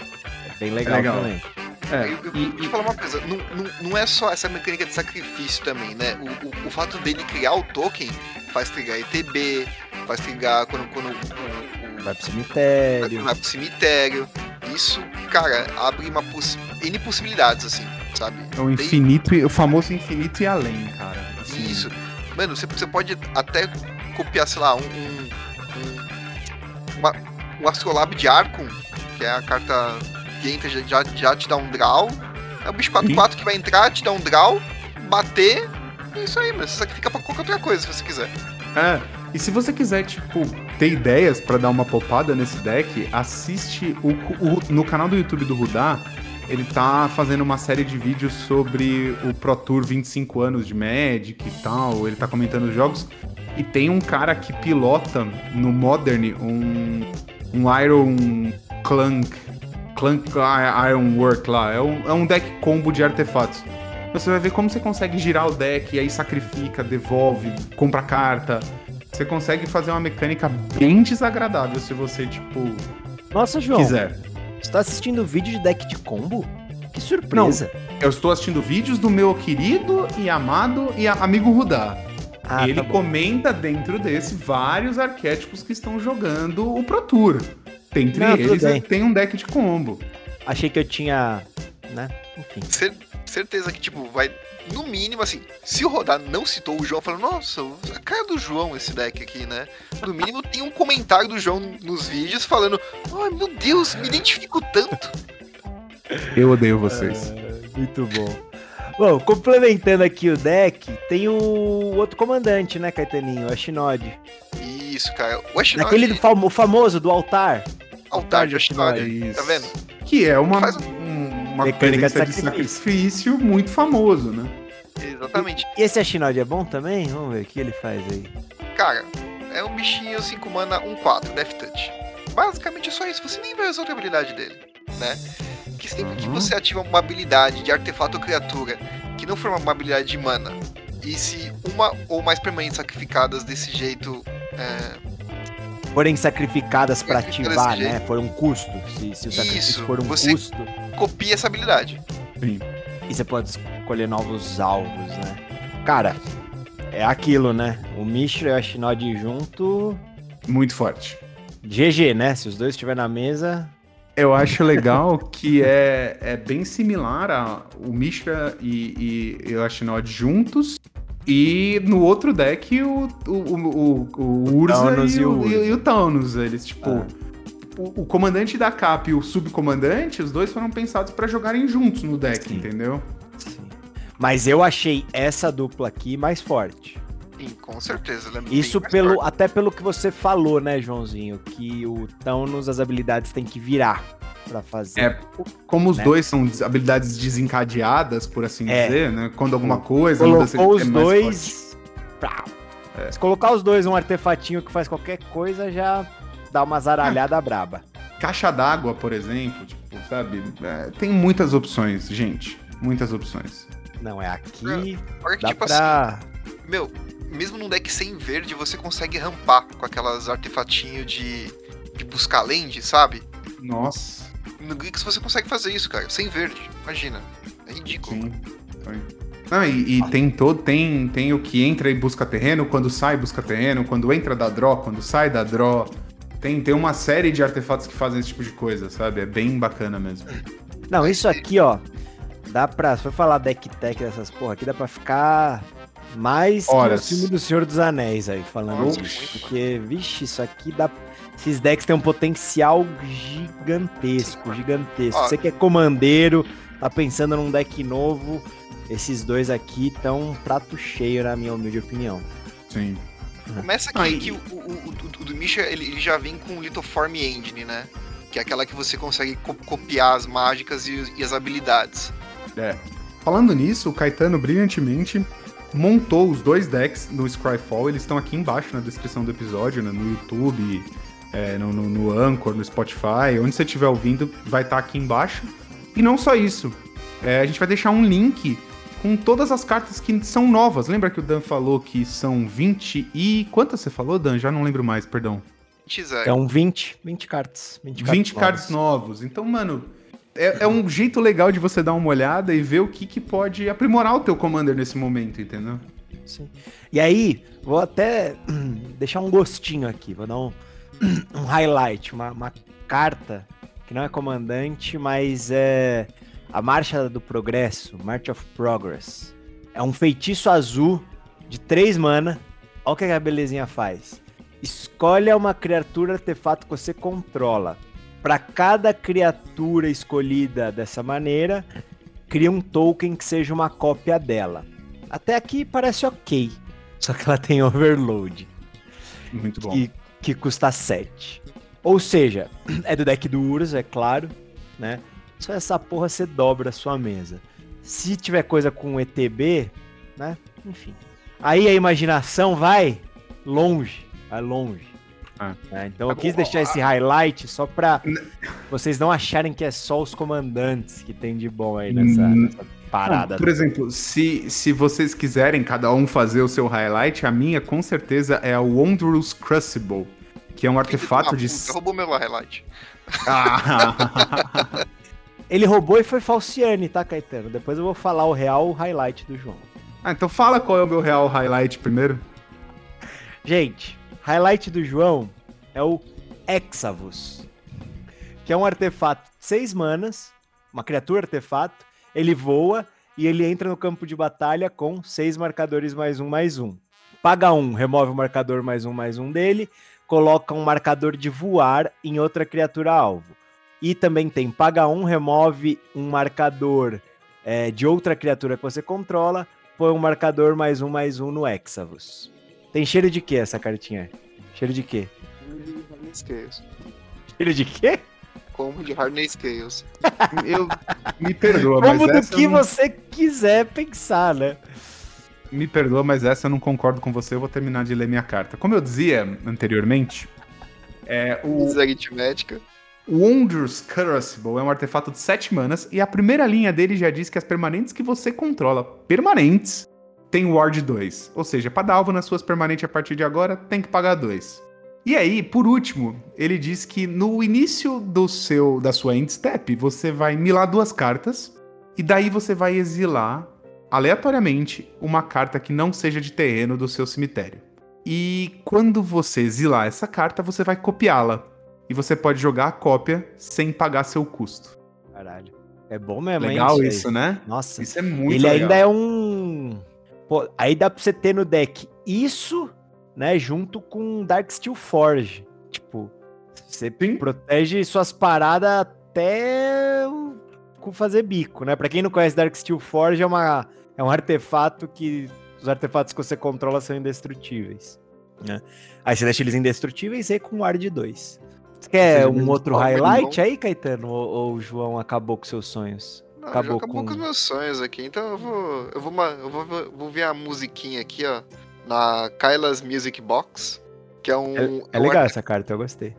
é bem legal, legal. também. É, eu, eu, e- deixa eu falar uma coisa, não, não, não é só essa mecânica de sacrifício também, né? O, o, o fato dele criar o token faz trigar ETB, faz trigar quando, quando o, o, Vai pro cemitério. vai pro cemitério. Isso, cara, abre uma poss N possibilidades, assim, sabe? É o infinito, e- o famoso infinito e além, cara. Assim, Isso. Mano, você, você pode até copiar, sei lá, um. um, um, uma- um Astrolabe de Arcon, que é a carta que entra já, já, te dá um draw. É o bicho 4-4 que vai entrar, te dá um draw, bater. É isso aí, mano. Você sacrifica pra qualquer outra coisa se você quiser. É, e se você quiser, tipo, ter ideias pra dar uma popada nesse deck, assiste o, o- no canal do YouTube do Rudá. Ele tá fazendo uma série de vídeos sobre o Pro Tour 25 anos de Magic e tal. Ele tá comentando os jogos. E tem um cara que pilota no Modern um, um Iron Clank. Clank Ironwork lá. É um, é um deck combo de artefatos. Você vai ver como você consegue girar o deck, e aí sacrifica, devolve, compra carta. Você consegue fazer uma mecânica bem desagradável se você, tipo, Nossa, João, quiser. você tá assistindo vídeo de deck de combo? Que surpresa. Eu estou assistindo vídeos do meu querido e amado e amigo Rudá. Ah, ele tá comenta dentro desse vários arquétipos que estão jogando o Pro Tour. Dentre Não, eles tem um deck de combo. Achei que eu tinha, né? Enfim. Cer- certeza que, tipo, vai. No mínimo, assim, se o Rodar não citou o João, falando, nossa, a cara do João esse deck aqui, né? No mínimo tem um comentário do João nos vídeos falando, ai meu Deus, me identifico tanto. Eu odeio vocês. Muito bom. Bom, complementando aqui o deck, tem o outro comandante, né, Caetaninho? O Ashinod. Isso, cara. O Ashnod, Aquele famo- famoso do altar. altar de. Ashnod, tá vendo? Que é uma, Faz um- uma Mecânica de sacrifício. muito famoso, né? Exatamente. E esse Ashinod é bom também? Vamos ver o que ele faz aí. Cara, é um bichinho 5 mana 1-4, Death Touch. Basicamente é só isso, você nem vai usar outra habilidade dele, né? Que sempre que Uhum. você ativa uma habilidade de artefato ou criatura que não for uma habilidade de mana, e se uma ou mais permanentes sacrificadas desse jeito. É, Forem sacrificadas pra Sacrificadas ativar, né? For um custo. Se, se o sacrifício Isso, for um você- custo. copia essa habilidade. Sim. E você pode escolher novos alvos, né? Cara, é aquilo, né? O Mishra e o Ashinod junto. Muito forte. GG, né? Se os dois estiverem na mesa. Eu acho legal que é, é bem similar a o Mishra e, e, e o Ashnod juntos. E no outro deck, o, o, o, o, Urza e, e o e o Taunus. Eles, tipo, Ah. o, o comandante da cap e o subcomandante, os dois foram pensados pra jogarem juntos no deck, Sim. entendeu? Mas eu achei essa dupla aqui mais forte. Sim, com certeza. ela é Isso pelo, forte. até pelo que você falou, né, Joãozinho? Que o Thanos, as habilidades tem que virar pra fazer. É, como os Né? dois são des- habilidades desencadeadas, por assim É. dizer, né? Quando alguma coisa Colocou é os mais dois. Pau. Se colocar os dois um artefatinho que faz qualquer coisa, já dá uma zaralhada braba. forte. Caixa d'água, por exemplo, tipo, sabe? É, tem muitas opções, gente. Muitas opções. Não, é aqui. Olha que, Dá tipo pra. assim, meu, mesmo num deck sem verde, você consegue rampar com aquelas artefatinhos de, de buscar land, sabe? Nossa. No Grix você consegue fazer isso, cara, sem verde. Imagina. É ridículo. Sim. Não, e, e tem todo, tem, tem o que entra e busca terreno, quando sai busca terreno, quando entra da draw, quando sai da draw. Tem, tem uma série de artefatos que fazem esse tipo de coisa, sabe? É bem bacana mesmo. Não, isso aqui, ó. Dá pra. Se for falar deck tech dessas porra aqui, dá pra ficar mais Horas. que o filme do Senhor dos Anéis aí, falando muito Porque, vixe, isso aqui dá. Esses decks têm um potencial gigantesco, gigantesco. Você que é comandeiro, tá pensando num deck novo, esses dois aqui estão um prato cheio, na minha humilde opinião. Sim. Começa aqui Aí- que o, o, o, o- do Misha, ele, ele já vem com o Lithoform Engine, né? Que é aquela que você consegue co- copiar as mágicas e, e as habilidades. É. Falando nisso, o Caetano brilhantemente montou os dois decks no Scryfall. Eles estão aqui embaixo na descrição do episódio, né? no YouTube, é, no, no, no Anchor, no Spotify. Onde você estiver ouvindo, vai estar aqui embaixo. E não só isso. é, a gente vai deixar um link com todas as cartas que são novas. Lembra que o Dan falou que são 20 e... Quantas você falou, Dan? Já não lembro mais, perdão. É um 20, 20 cartas. 20 cartas. 20 cards novos. Então, mano, é, é um jeito legal de você dar uma olhada e ver o que, que pode aprimorar o teu commander nesse momento, entendeu? Sim. E aí, vou até [CLEARS THROAT] deixar um gostinho aqui, vou dar um, um highlight, uma, uma carta que não é comandante, mas é a Marcha do Progresso, March of Progress. É um feitiço azul de 3 mana. Olha o que a belezinha faz. Escolha uma criatura artefato que você controla. Para cada criatura escolhida dessa maneira, cria um token que seja uma cópia dela. Até aqui parece ok. Só que ela tem overload, Muito bom. que, que custa 7. Ou seja, é do deck do Urus, é claro, né? Só essa porra você dobra a sua mesa. Se tiver coisa com ETB, né? Enfim. Aí a imaginação vai longe, vai longe. Ah. né? Então eu quis deixar esse highlight só pra vocês não acharem que é só os comandantes que tem de bom aí nessa, nessa parada. Não, por exemplo, se, se vocês quiserem cada um fazer o seu highlight, a minha com certeza é a Wondrous Crucible, que é um artefato de. puta, roubou meu highlight. Ah, [LAUGHS] Ele roubou e foi falciane, tá, Caetano? Depois eu vou falar o real highlight do João. Ah, então fala qual é o meu real highlight primeiro. Gente, highlight do João é o Exavus, que é um artefato de 6 manas, uma criatura artefato, ele voa e ele entra no campo de batalha com 6 marcadores mais um, mais um. Paga um, remove o marcador mais um, mais um dele, coloca um marcador de voar em outra criatura alvo. E também tem paga um, remove um marcador é, de outra criatura que você controla, põe um marcador mais um, mais um no Exavus. Tem cheiro de quê essa cartinha? Cheiro de quê? Cheiro de quê? Como de Harney Scales. Eu me perdoa, mas Como do essa que não- você quiser pensar, né? Me perdoa, mas essa eu não concordo com você. Eu vou terminar de ler minha carta. Como eu dizia anteriormente, é, o, aritmética. O Wondrous Crucible é um artefato de 7 manas e a primeira linha dele já diz que as permanentes que você controla, permanentes, tem Ward 2. Ou seja, para dar alvo nas suas permanentes a partir de agora, tem que pagar 2. E aí, por último, ele diz que no início do seu da sua end step, você vai milar duas cartas e daí você vai exilar aleatoriamente uma carta que não seja de terreno do seu cemitério. E quando você exilar essa carta, você vai copiá-la e você pode jogar a cópia sem pagar seu custo. Caralho. É bom mesmo, hein? Legal aí. isso, né? Nossa. Isso é muito ele legal. ainda é um. Pô, aí dá pra você ter no deck isso, né? Junto com Dark Steel Forge. Tipo, você Sim. protege suas paradas até fazer bico, né? Pra quem não conhece Dark Steel Forge, é, uma, é um artefato que os artefatos que você controla são indestrutíveis. Né? Aí você deixa eles indestrutíveis e com ar de 2. Você quer seja, um outro highlight aí, Caetano? Ou, ou o João acabou com seus sonhos? Não, Acabou acabou com- com... os meus sonhos aqui, então eu vou. Eu vou, eu vou, vou ver a musiquinha aqui, ó. Na Kyla's Music Box. Que é um. É, é um legal arte- essa carta, eu gostei.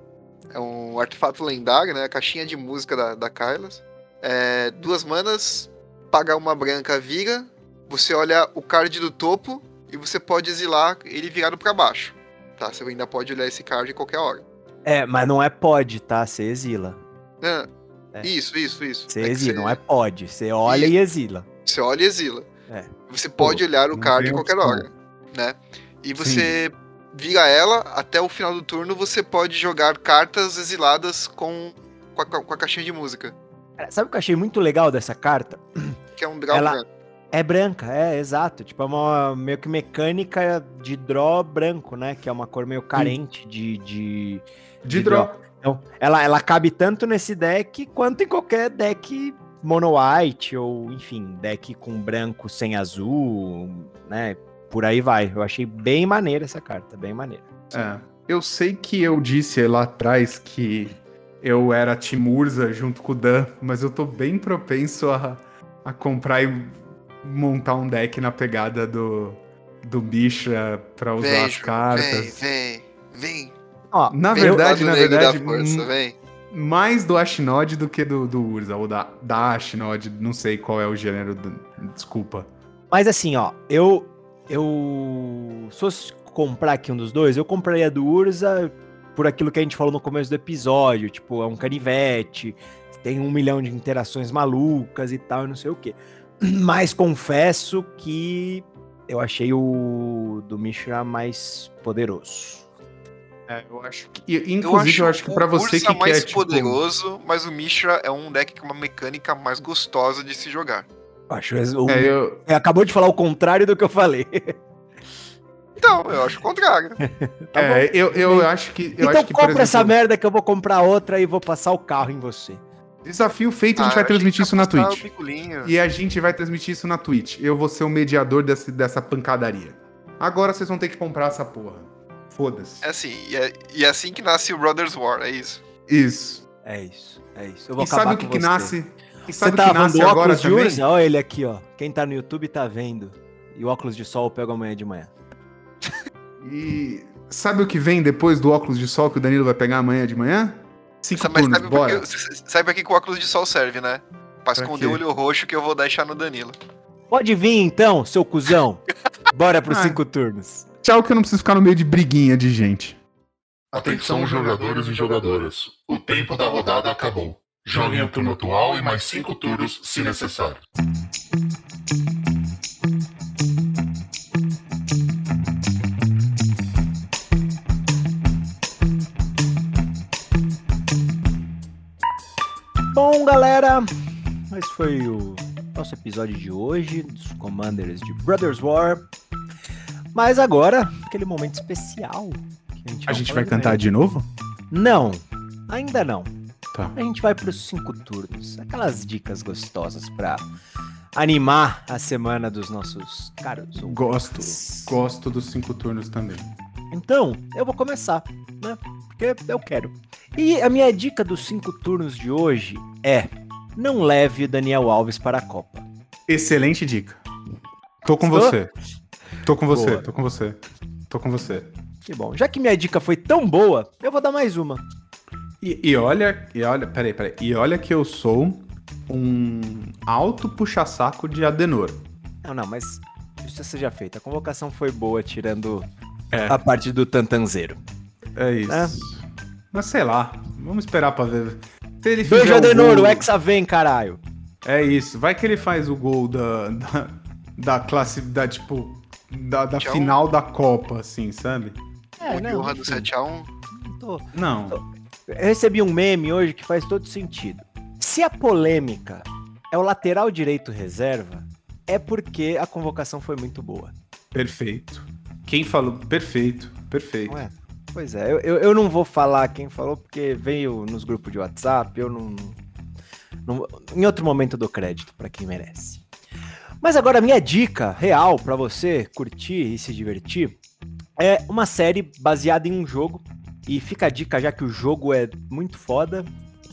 É um artefato lendário, né? A caixinha de música da, da Kylas. É, duas manas, paga uma branca, vira. Você olha o card do topo e você pode exilar ele virado pra baixo. Tá? Você ainda pode olhar esse card a qualquer hora. É, mas não é pode, tá? Você exila. Ah, É. Isso, isso, isso. Você É exila, você- não é pode. Você olha e exila. Você olha e exila. É. Você pode olhar o card tem a qualquer hora, né? E você vira ela, até o final do turno você pode jogar cartas exiladas com, com, a, com a caixinha de música. Sabe o que eu achei muito legal dessa carta? [CLEARS THROAT] Que é um draw Ela- branco. É branca, é, exato. Tipo, é uma meio que mecânica de draw branco, né? Que é uma cor meio carente de, de, De De draw. Então, ela, ela cabe tanto nesse deck quanto em qualquer deck mono white, ou enfim, deck com branco sem azul, né? Por aí vai. Eu achei bem maneira essa carta, bem maneira. É. Eu sei que eu disse lá atrás que eu era Timurza junto com o Dan, mas eu tô bem propenso a, a comprar e montar um deck na pegada do, do Bicha pra usar Vem, as cartas. Vem, vem, vem. Ó, Na vem verdade, na verdade, força, hum, vem. mais do Ashnod do que do, do Urza, ou da, da Ashnod, não sei qual é o gênero, do- desculpa. Mas assim, ó, eu. Eu. Se fosse comprar aqui um dos dois, eu compraria do Urza por aquilo que a gente falou no começo do episódio. Tipo, é um canivete, tem um milhão de interações malucas e tal, e não sei o quê. [CLEARS THROAT] Mas confesso que eu achei o do Mishra mais poderoso. É, eu acho que. Inclusive, eu acho, que o pra você que quer. mais Tipo, poderoso, mas o Mishra é um deck com uma mecânica mais gostosa de se jogar. Acho o, é, eu, acabou de falar o contrário do que eu falei. [LAUGHS] Então, eu acho o contrário. [LAUGHS] Tá é, bom. eu, eu acho que. Eu então acho que, compra essa exemplo, merda que eu vou comprar outra e vou passar o carro em você. Desafio feito, a gente Ah, vai transmitir isso na Twitch. E a gente vai transmitir isso na Twitch. Eu vou ser o mediador desse, dessa pancadaria. Agora vocês vão ter que comprar essa porra. Foda-se. É assim, e é, e é assim que nasce o Brothers War, é isso. Isso. É isso, é isso. Eu vou E sabe o que, que você. nasce? E Você sabe o tá que falando nasce do agora óculos de também? Olha ele aqui, ó. Quem tá no YouTube tá vendo. E o óculos de sol eu pego amanhã de manhã. E sabe o que vem depois do óculos de sol que o Danilo vai pegar amanhã de manhã? Cinco Sabe- turnos, sabe, bora. que, c- sabe pra que o óculos de sol serve, né? Pra esconder quê? o olho roxo que eu vou deixar no Danilo. Pode vir então, seu cuzão. [LAUGHS] Bora pros Ah. cinco turnos. Tchau que eu não preciso ficar no meio de briguinha de gente. Atenção, jogadores e jogadoras. O tempo da rodada acabou. Joguem o turno atual e mais cinco turnos, se necessário. Bom, galera, esse foi o nosso episódio de hoje dos Commanders de Brothers War. Mas agora, aquele momento especial. que A gente falou vai de cantar manhã. de novo? Não, ainda não. Tá. A gente vai para os cinco turnos. Aquelas dicas gostosas para animar a semana dos nossos caros. Gosto. Gosto dos cinco turnos também. Então, eu vou começar, né? Porque eu quero. E a minha dica dos cinco turnos de hoje é: não leve o Daniel Alves para a Copa. Excelente dica. Tô com Estou? você. Tô com você, Boa. tô com você. Tô com você. Que bom. Já que minha dica foi tão boa, eu vou dar mais uma. E, e olha, e olha, peraí, peraí. E olha que eu sou um alto puxa-saco de Adenor. Não, não, mas isso seja feito. A convocação foi boa, tirando É. a parte do Tantanzeiro. É isso. É. Mas sei lá, vamos esperar pra ver. Se ele Beijo, Adenor, gol- o Hexa vem, caralho. É isso. Vai que ele faz o gol da, da, da classe, da tipo, da, da final da Copa, assim, sabe? É, o não, Johan do enfim, 7x1. tô- Não. Eu recebi um meme hoje que faz todo sentido. Se a polêmica é o lateral direito reserva, é porque a convocação foi muito boa. Perfeito. Quem falou? Perfeito, perfeito. Não é? Pois é, eu, eu, eu não vou falar quem falou porque veio nos grupos de WhatsApp, eu não. no- em outro momento eu dou crédito pra quem merece. Mas agora minha dica real pra você curtir e se divertir é uma série baseada em um jogo. E fica a dica já que o jogo é muito foda.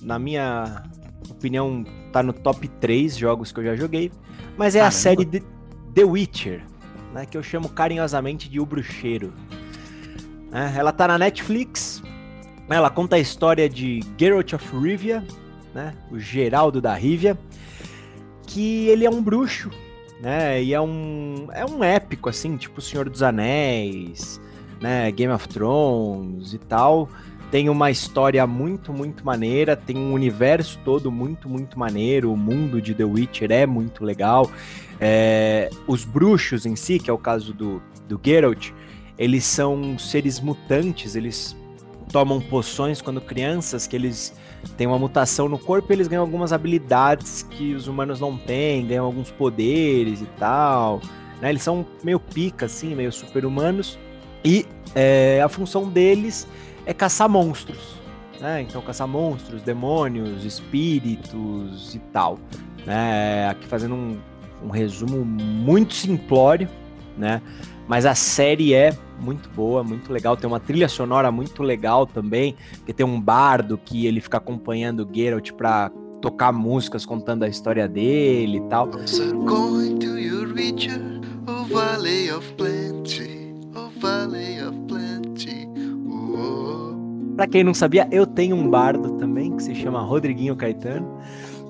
Na minha opinião, tá no top 3 jogos que eu já joguei. Mas é a Caramba. série de The Witcher, né, que eu chamo carinhosamente de O Bruxeiro. né? ela tá na Netflix. Ela conta a história de Geralt of Rivia, né, o Geraldo da Rivia, que ele é um bruxo, né? E é um é um épico assim, tipo O Senhor dos Anéis, né, Game of Thrones e tal. Tem uma história muito, muito maneira, tem um universo todo muito, muito maneiro. O mundo de The Witcher é muito legal. É, os bruxos em si, que é o caso do, do Geralt, eles são seres mutantes, eles tomam poções quando crianças, que eles têm uma mutação no corpo e eles ganham algumas habilidades que os humanos não têm, ganham alguns poderes e tal. né? Eles são meio pica, assim, meio super-humanos. E é, a função deles é caçar monstros. Né? Então, caçar monstros, demônios, espíritos e tal. Né? Aqui fazendo um, um resumo muito simplório, né? Mas a série é muito boa, muito legal. Tem uma trilha sonora muito legal também, porque tem um bardo que ele fica acompanhando o Geralt pra tocar músicas contando a história dele e tal. Going to your richer, oh valley of oh valley of plenty. Pra quem não sabia, eu tenho um bardo também que se chama Rodriguinho Caetano.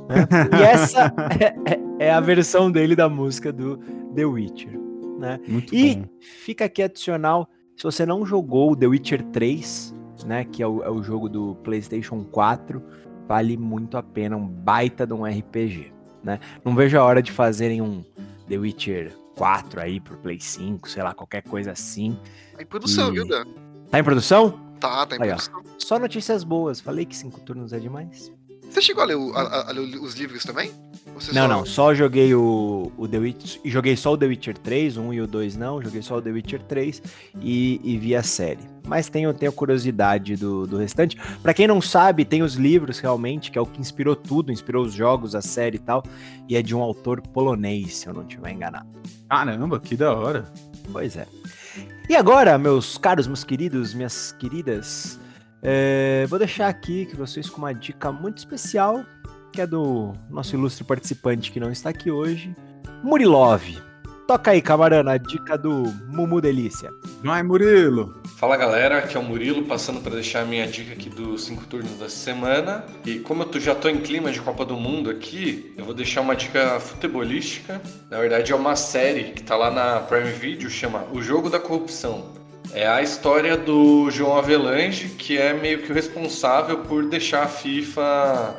né? E essa [LAUGHS] é, é- é a versão dele da música do The Witcher. Né? Muito E bom. fica aqui adicional, se você não jogou o The Witcher 3, né, que é o, é o jogo do PlayStation 4, vale muito a pena, um baita de um RPG, né? Não vejo a hora de fazerem um The Witcher 4 aí pro Play 5, sei lá, qualquer coisa assim. Tá em produção, E- viu, Dan? Tá em produção? Tá, tá em Aí, ó. produção. Só notícias boas. Falei que cinco turnos é demais. Você chegou a ler, o- a- a- ler os livros também? Você Não, só- não, só joguei o, o The Witcher. Joguei só o The Witcher 3, o 1 e o 2 não. Joguei só o The Witcher 3 e, e vi a série. Mas tenho, tenho curiosidade do, do restante. Pra quem não sabe, tem os livros realmente, que é o que inspirou tudo, inspirou os jogos, a série e tal. E é de um autor polonês, se eu não estiver enganado. Caramba, que da hora. Pois é. E agora, meus caros, meus queridos, minhas queridas, é, vou deixar aqui que vocês com uma dica muito especial, que é do nosso ilustre participante que não está aqui hoje, Murilov. Toca aí, camarana, a dica do Mumu Delícia. Vai, Murilo. Fala galera, aqui é o Murilo passando para deixar a minha dica aqui dos cinco turnos da semana. E como eu tô- já tô em clima de Copa do Mundo aqui, eu vou deixar uma dica futebolística. Na verdade é uma série que tá lá na Prime Video, chama O Jogo da Corrupção. É a história do João Avelange, que é meio que o responsável por deixar a FIFA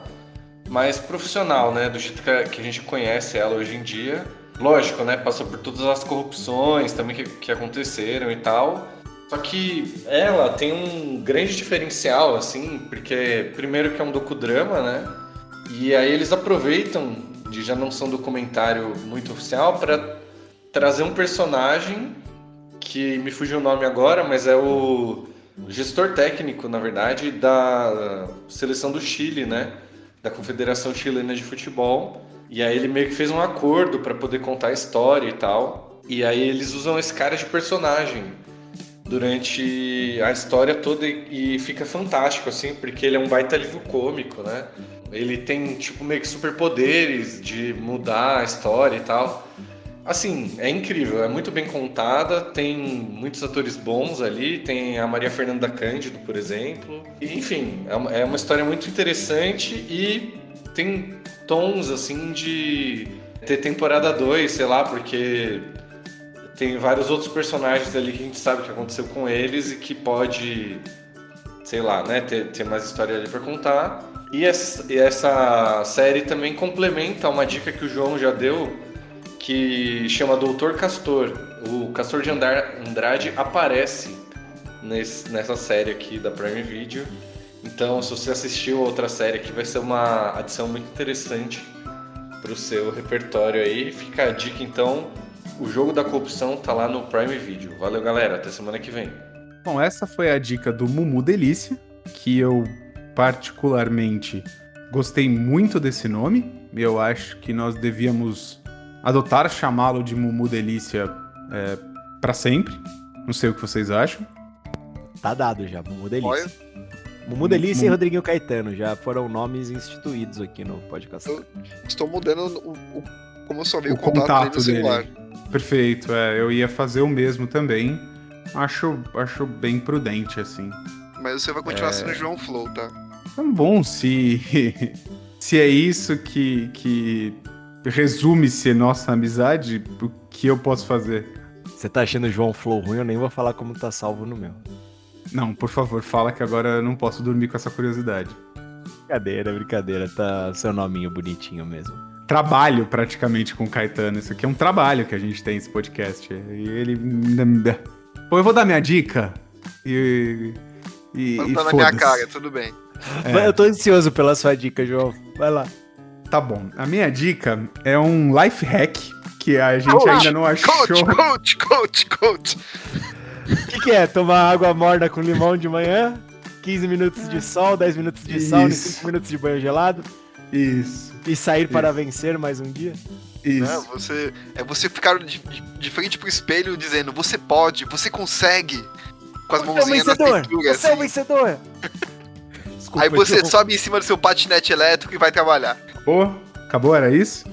mais profissional, né? Do jeito que a, gente conhece ela hoje em dia. Lógico, né? Passou por todas as corrupções também que, que aconteceram e tal. Só que ela tem um grande diferencial, assim, porque primeiro que é um docudrama, né? E aí eles aproveitam de já não ser um documentário muito oficial para trazer um personagem que me fugiu o nome agora, mas é o gestor técnico, na verdade, da seleção do Chile, né? Da Confederação Chilena de Futebol. E aí ele meio que fez um acordo para poder contar a história e tal. E aí eles usam esse cara de personagem durante a história toda e fica fantástico, assim, porque ele é um baita livro cômico, né? Ele tem, tipo, meio que superpoderes de mudar a história e tal. Assim, é incrível, é muito bem contada, tem muitos atores bons ali, tem a Maria Fernanda Cândido, por exemplo. Enfim, é uma, é uma história muito interessante e tem tons, assim, de ter temporada 2, sei lá, porque tem vários outros personagens ali que a gente sabe o que aconteceu com eles e que pode, sei lá, né, ter, ter mais história ali pra contar. E essa, e essa série também complementa uma dica que o João já deu, que chama Doutor Castor. O Castor de Andrade aparece nesse- nessa série aqui da Prime Video. Então, se você assistiu outra série aqui, vai ser uma adição muito interessante pro seu repertório aí. Fica a dica então, o jogo da corrupção tá lá no Prime Video. Valeu, galera, até semana que vem. Bom, essa foi a dica do Mumu Delícia, que eu particularmente gostei muito desse nome. Eu acho que nós devíamos adotar chamá-lo de Mumu Delícia é, para sempre. Não sei o que vocês acham. Tá dado já, Mumu Delícia. Olha. Mumu Delícia e Mumu. Rodriguinho Caetano já foram nomes instituídos aqui no podcast. Eu- Estou mudando o, o- como eu só vi o, O contato, contato dele no celular. Perfeito, é, eu ia fazer o mesmo também. Acho, acho bem prudente, assim. Mas você vai continuar sendo João Flow, tá? Então, bom, se, [LAUGHS] se é isso que, que resume-se nossa amizade, o que eu posso fazer? Você tá achando o João Flow ruim? Eu nem vou falar como tá salvo no meu. Não, por favor, fala que agora eu não posso dormir com essa curiosidade. Brincadeira, brincadeira. Tá seu nominho bonitinho mesmo. Trabalho praticamente com o Caetano. Isso aqui é um trabalho que a gente tem esse podcast. E ele. Bom, eu vou dar minha dica. E. E, Não e tá na minha cara, tudo bem. É. Eu tô ansioso pela sua dica, João. Vai lá. Tá bom. A minha dica é um life hack que a gente Coach, ainda não achou. Coach, coach, coach, coach. O [LAUGHS] que, que é? Tomar água morna com limão de manhã? 15 minutos de sol, 10 minutos de sauna e Isso. 5 minutos de banho gelado? Isso. E sair para vencer mais um dia? Isso. Né? Você, é você ficar de, de- frente pro espelho dizendo, você pode, você consegue. Com as Você é um mãozinhas na vencedor! cintura, Você é um assim. vencedor! [LAUGHS] Desculpa, Aí você sobe em cima do seu patinete elétrico e vai trabalhar. Ô, acabou? Era isso?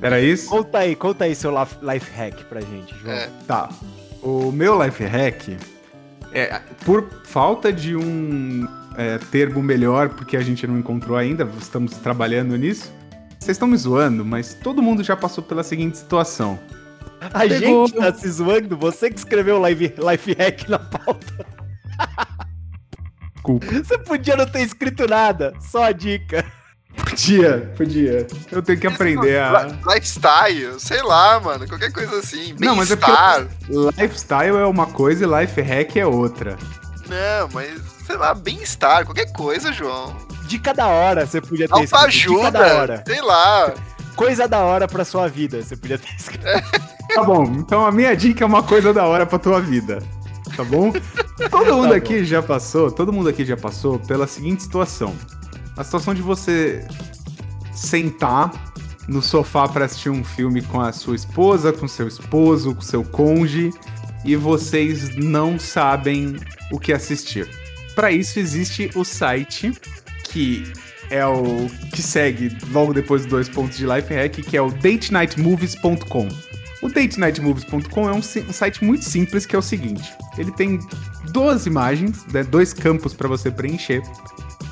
Era isso? Conta aí, conta aí seu life hack pra gente, João. É. Tá. O meu life hack é por falta de um é, termo melhor, porque a gente não encontrou ainda, estamos trabalhando nisso. Vocês estão me zoando, mas todo mundo já passou pela seguinte situação. A Pegou. gente tá se zoando, você que escreveu o live, life hack na pauta. Desculpa. Você podia não ter escrito nada, só a dica. Podia, podia. Eu tenho que aprender a. Li- Lifestyle, sei lá, mano, qualquer coisa assim. Não, mas é Bem-estar. Lifestyle é uma coisa e life hack é outra. Não, mas sei lá, bem-estar, qualquer coisa, João. Dica da hora, você podia ter escrito. Dica da Autoajuda, hora. sei lá. Coisa da hora pra sua vida, você podia ter escrito. Tá bom, então a minha dica é uma coisa da hora pra tua vida. Tá bom? [LAUGHS] Todo mundo Tá aqui já passou, todo mundo aqui já passou pela seguinte situação. A situação de você sentar no sofá pra assistir um filme com a sua esposa, com seu esposo, com seu cônjuge e vocês não sabem o que assistir. Pra isso existe o site que é o que segue logo depois dos dois pontos de life hack, que é o datenightmovies.com. O datenightmovies.com é um, um site muito simples que é o seguinte: ele tem duas imagens, né, dois campos para você preencher,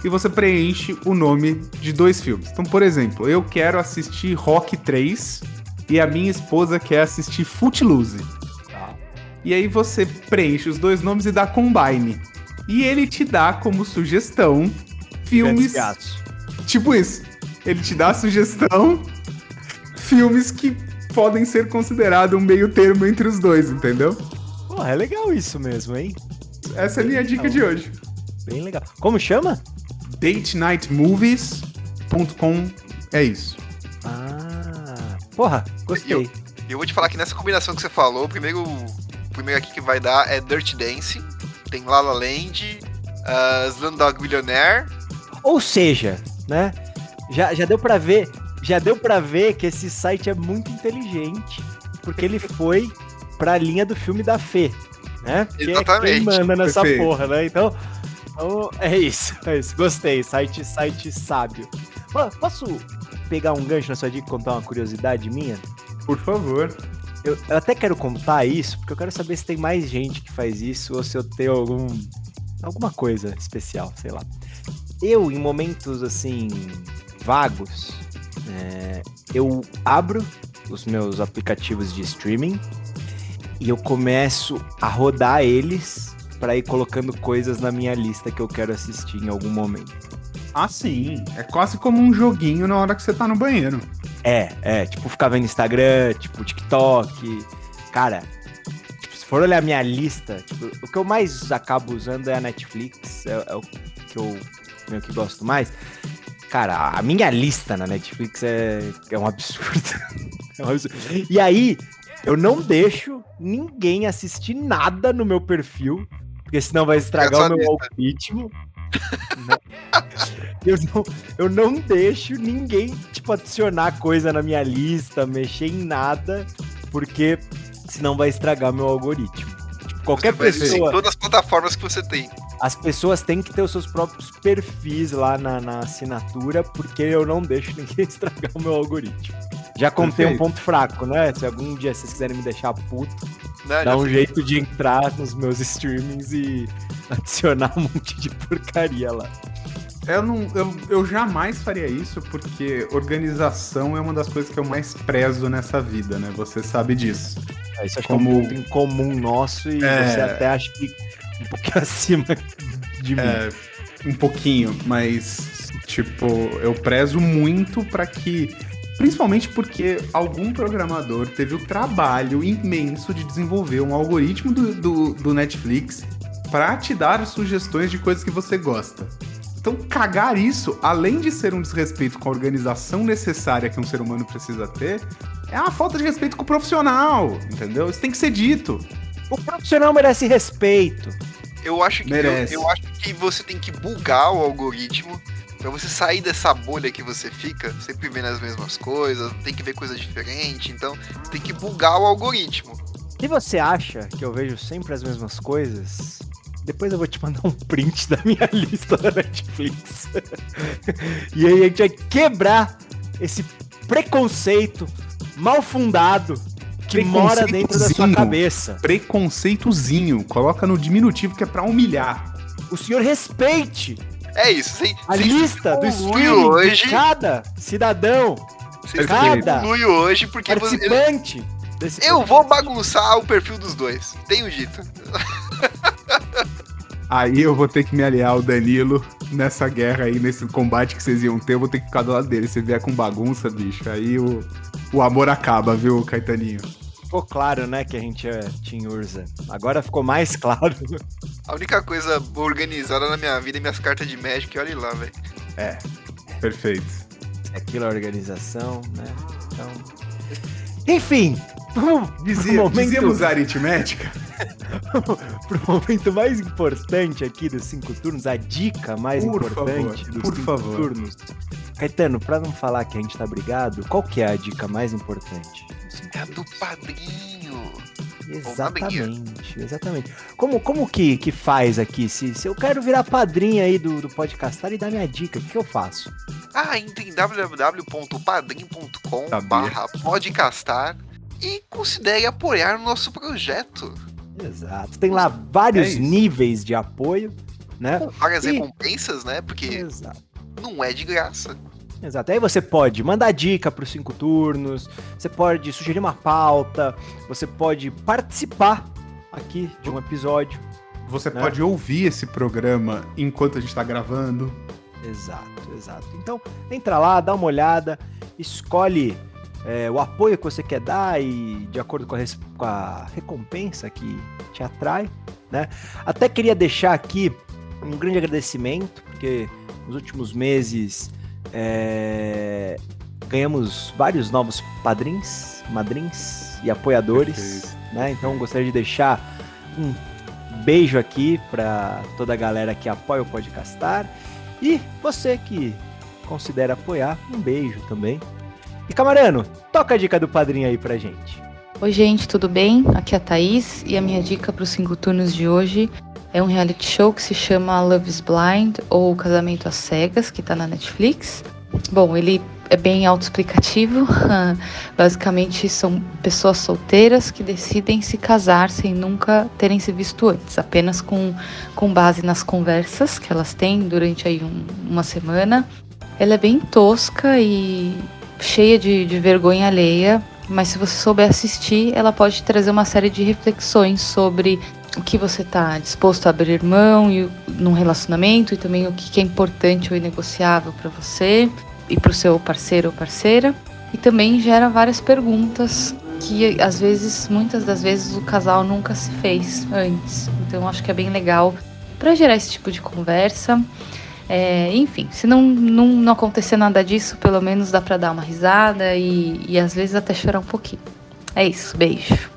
e você preenche o nome de dois filmes. Então, por exemplo, eu quero assistir Rock 3 e a minha esposa quer assistir Footloose. E aí você preenche os dois nomes e dá combine. E ele te dá como sugestão filmes. Tipo isso. Ele te dá a sugestão filmes que podem ser considerados um meio termo entre os dois, entendeu? Porra, é legal isso mesmo, hein? Essa é a minha dica de hoje. Bem legal. Como chama? datenightmovies.com é isso. Ah, porra, gostei. E eu vou te falar que nessa combinação que você falou, o primeiro, o primeiro aqui que vai dar é Dirt Dancing, tem La La Land, uh, Slumdog Millionaire, Ou seja, né? Já, já deu pra ver, já deu para ver que esse site é muito inteligente, porque ele foi pra linha do filme da Fê, né? Que é quem Exatamente. manda nessa Perfeito. porra, né? Então, então, é isso, é isso. Gostei, site, site sábio. Posso pegar um gancho na sua dica e contar uma curiosidade minha? Por favor. Eu, eu até quero contar isso, porque eu quero saber se tem mais gente que faz isso ou se eu tenho algum alguma coisa especial, sei lá. Eu, em momentos assim vagos, é, eu abro os meus aplicativos de streaming e eu começo a rodar eles para ir colocando coisas na minha lista que eu quero assistir em algum momento. Ah, sim. É quase como um joguinho na hora que você tá no banheiro. É, é, tipo, ficar vendo Instagram, tipo, TikTok. Cara, tipo, se for olhar a minha lista, tipo, o que eu mais acabo usando é a Netflix, é, é o que eu meio que gosto mais. Cara, a minha lista na Netflix é, é um absurdo. [LAUGHS] É um absurdo. E aí, eu não deixo ninguém assistir nada no meu perfil, porque senão vai estragar o meu algoritmo. [LAUGHS] eu, não, eu não deixo ninguém, tipo, adicionar coisa na minha lista, mexer em nada, porque senão vai estragar meu algoritmo. Tipo, qualquer ser em pessoa, todas as plataformas que você tem. as pessoas têm que ter os seus próprios perfis lá na, na assinatura, porque eu não deixo [LAUGHS] ninguém estragar o meu algoritmo. Já contei um Perfeito. ponto fraco, né? Se algum dia vocês quiserem me deixar puto, Né? dá um jeito de entrar nos meus streamings e [LAUGHS] adicionar um monte de porcaria lá. Eu, não, eu, eu jamais faria isso porque organização é uma das coisas que eu mais prezo nessa vida, né? Você sabe disso. É, Isso acho Como- que é um ponto em comum nosso e É. você até acha que um pouquinho [LAUGHS] acima de mim. É, um pouquinho, mas tipo, eu prezo muito pra que principalmente porque algum programador teve o trabalho imenso de desenvolver um algoritmo do, do, do Netflix pra te dar sugestões de coisas que você gosta. Então, cagar isso, além de ser um desrespeito com a organização necessária que um ser humano precisa ter, é uma falta de respeito com o profissional, entendeu? Isso tem que ser dito. O profissional merece respeito. Eu acho que eu, Merece. eu acho que você tem que bugar o algoritmo pra você sair dessa bolha que você fica, sempre vendo as mesmas coisas, tem que ver coisa diferente, então você tem que bugar o algoritmo. Se você acha que eu vejo sempre as mesmas coisas, depois eu vou te mandar um print da minha [LAUGHS] lista da Netflix. [LAUGHS] e aí a gente vai quebrar esse preconceito mal fundado que mora dentro da sua cabeça. Preconceitozinho. Coloca no diminutivo que é pra humilhar. O senhor respeite É isso, sem, a sem lista do streaming hoje, de cada cidadão, você cada exclui hoje porque você, participante desse eu vou bagunçar o perfil dos dois. Tenho dito. [LAUGHS] Aí eu vou ter que me aliar ao Danilo nessa guerra aí, nesse combate que vocês iam ter. Eu vou ter que ficar do lado dele. Se vier com bagunça, bicho, aí o, o amor acaba, viu, Caetaninho? Ficou claro, né, que a gente é Team Urza. Agora ficou mais claro. A única coisa organizada na minha vida é minhas cartas de Magic, olha lá, velho. Perfeito. Aquilo é organização, né? Então. Enfim, vamos Dizia, pro momento, Dizíamos aritmética? [LAUGHS] pro momento mais importante aqui dos cinco turnos, a dica mais Por importante favor, dos por cinco favor. turnos. Caetano, pra não falar que a gente tá brigado, qual que é a dica mais importante? É do padrinho. Exatamente, exatamente. Como, como que, que faz aqui? Se, se eu quero virar padrinho aí do, do podcastar e dar minha dica, o que, que eu faço? Ah, entre em www.padrim.com Sabia. barra podcastar e considere apoiar o nosso projeto. Exato. Tem lá vários É níveis de apoio, né? Várias E- recompensas, né? Porque Exato. não é de graça. Exato. Aí você pode mandar dica para os cinco turnos, você pode sugerir uma pauta, você pode participar aqui de um episódio. Você Né? pode ouvir esse programa enquanto a gente tá gravando. Exato, exato. Então, entra lá, dá uma olhada, escolhe é, o apoio que você quer dar e de acordo com a, com a recompensa que te atrai, né? Até queria deixar aqui um grande agradecimento, porque nos últimos meses é, ganhamos vários novos padrinhos, madrinhos e apoiadores, né? Então gostaria de deixar um beijo aqui para toda a galera que apoia o Podcastar e você que considera apoiar, um beijo também. E Camarano, toca a dica do padrinho aí pra gente. Oi, gente, tudo bem? Aqui é a Thaís e a minha dica para os cinco turnos de hoje é um reality show que se chama Love is Blind ou Casamento às Cegas, que tá na Netflix. Bom, ele é bem autoexplicativo. [LAUGHS] Basicamente, são pessoas solteiras que decidem se casar sem nunca terem se visto antes, apenas com, com base nas conversas que elas têm durante aí um- uma semana. Ela é bem tosca e cheia de, de vergonha alheia, mas se você souber assistir, ela pode trazer uma série de reflexões sobre o que você está disposto a abrir mão e, num relacionamento e também o que, é importante ou inegociável para você e para o seu parceiro ou parceira. E também gera várias perguntas que às vezes, muitas das vezes, o casal nunca se fez antes. Então acho que é bem legal para gerar esse tipo de conversa. É, enfim, se não, não, não acontecer nada disso, pelo menos dá pra dar uma risada e, e às vezes até chorar um pouquinho. É isso, beijo.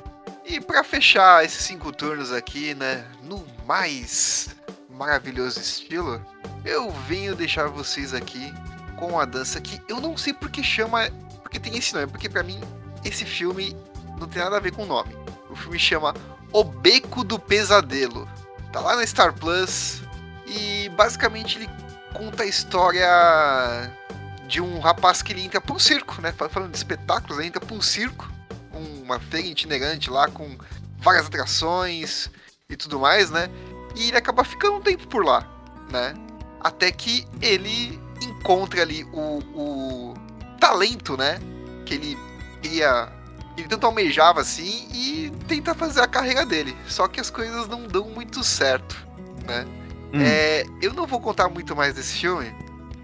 E pra fechar esses cinco turnos aqui, né? No mais maravilhoso estilo, eu venho deixar vocês aqui com a dança que eu não sei porque chama, porque tem esse nome, porque pra mim esse filme não tem nada a ver com o nome. O filme chama O Beco do Pesadelo. Tá lá na Star Plus e basicamente ele conta a história de um rapaz que ele entra pra um circo, né? Falando de espetáculos, ele entra pra um circo, uma feira itinerante lá com várias atrações e tudo mais, né? E ele acaba ficando um tempo por lá, né? Até que ele encontra ali o, o talento, né? Que ele queria. Ele tanto almejava assim e tenta fazer a carreira dele. Só que as coisas não dão muito certo, né? Hum. É, eu não vou contar muito mais desse filme,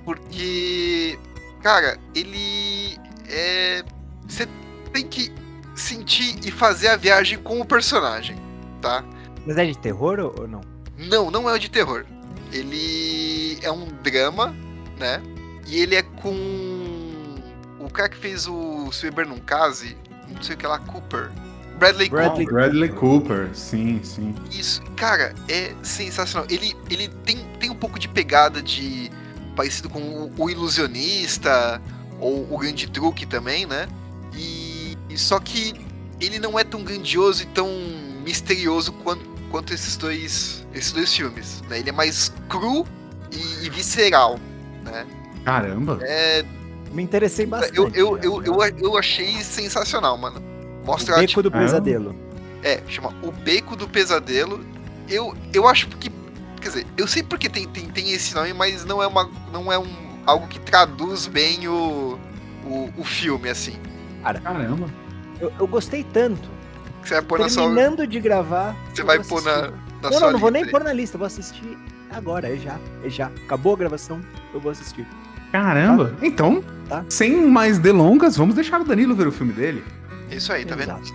porque, cara, ele é. Você tem que sentir e fazer a viagem com o personagem, tá? Mas é de terror ou não? Não, não é o de terror. Ele é um drama, né? E ele é com o cara que fez o Se Beber Num Case, não sei o que lá, Cooper. Bradley, Bradley Cooper. Bradley Cooper, sim, sim. Isso, cara, é sensacional. Ele, ele tem, tem um pouco de pegada de. parecido com o, o Ilusionista, ou o Grande Truque também, né? E só que ele não é tão grandioso e tão misterioso quanto, quanto esses dois esses dois filmes, né? Ele é mais cru e, e visceral, né? Caramba. É, Me interessei bastante. eu, eu, eu, eu, eu achei sensacional, mano. Mostra O a Beco do Ah. Pesadelo. É, chama O Beco do Pesadelo. Eu, eu acho que. Quer dizer, eu sei porque tem, tem, tem esse nome, mas não é, uma, não é um, algo que traduz bem o, o, o filme, assim. Caramba. Eu, eu gostei tanto. Você vai pôr na sua. Terminando de gravar. Você vai pôr na, na Não, sua não, não vou nem pôr na lista, vou assistir agora, é já, é já. Acabou a gravação, eu vou assistir. Caramba. Então, Tá. sem mais delongas, vamos deixar o Danilo ver o filme dele. Isso aí, tá vendo? Exato.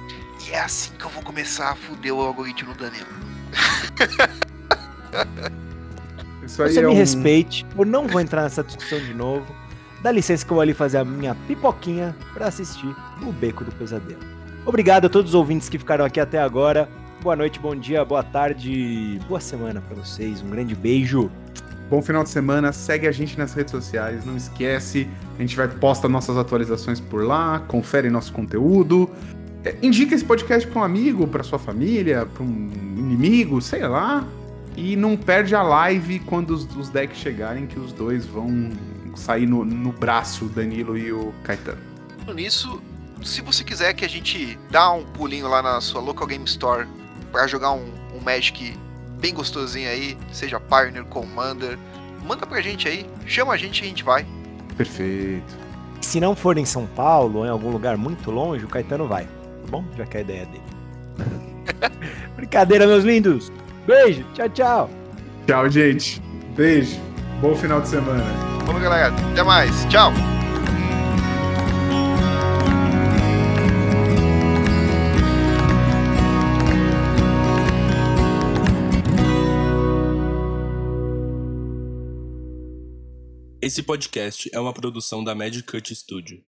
E é assim que eu vou começar a fuder o algoritmo do Danilo. [LAUGHS] Isso aí Você é me um... respeite, eu não vou entrar nessa discussão de novo. Dá licença que eu vou ali fazer a minha pipoquinha pra assistir o Beco do Pesadelo. Obrigado a todos os ouvintes que ficaram aqui até agora. Boa noite, bom dia, boa tarde, boa semana pra vocês. Um grande beijo. Bom final de semana, segue a gente nas redes sociais, não esquece, a gente vai posta nossas atualizações por lá, confere nosso conteúdo, É, indica esse podcast para um amigo, para sua família, para um inimigo, sei lá, e não perde a live quando os, os decks chegarem, que os dois vão sair no, no braço, o Danilo e o Caetano. Nisso, se você quiser que a gente dá um pulinho lá na sua local game store pra jogar um, um Magic bem gostosinho aí, seja Pioneer, Commander, manda pra gente aí, chama a gente e a gente vai. Perfeito. Se não for em São Paulo ou em algum lugar muito longe, o Caetano vai, tá bom? Já que é a ideia dele. [LAUGHS] Brincadeira, meus lindos. Beijo, tchau, tchau. Tchau, gente. Beijo. Bom final de semana. Vamos, galera. Até mais. Tchau. Esse podcast é uma produção da Magic Cut Studio.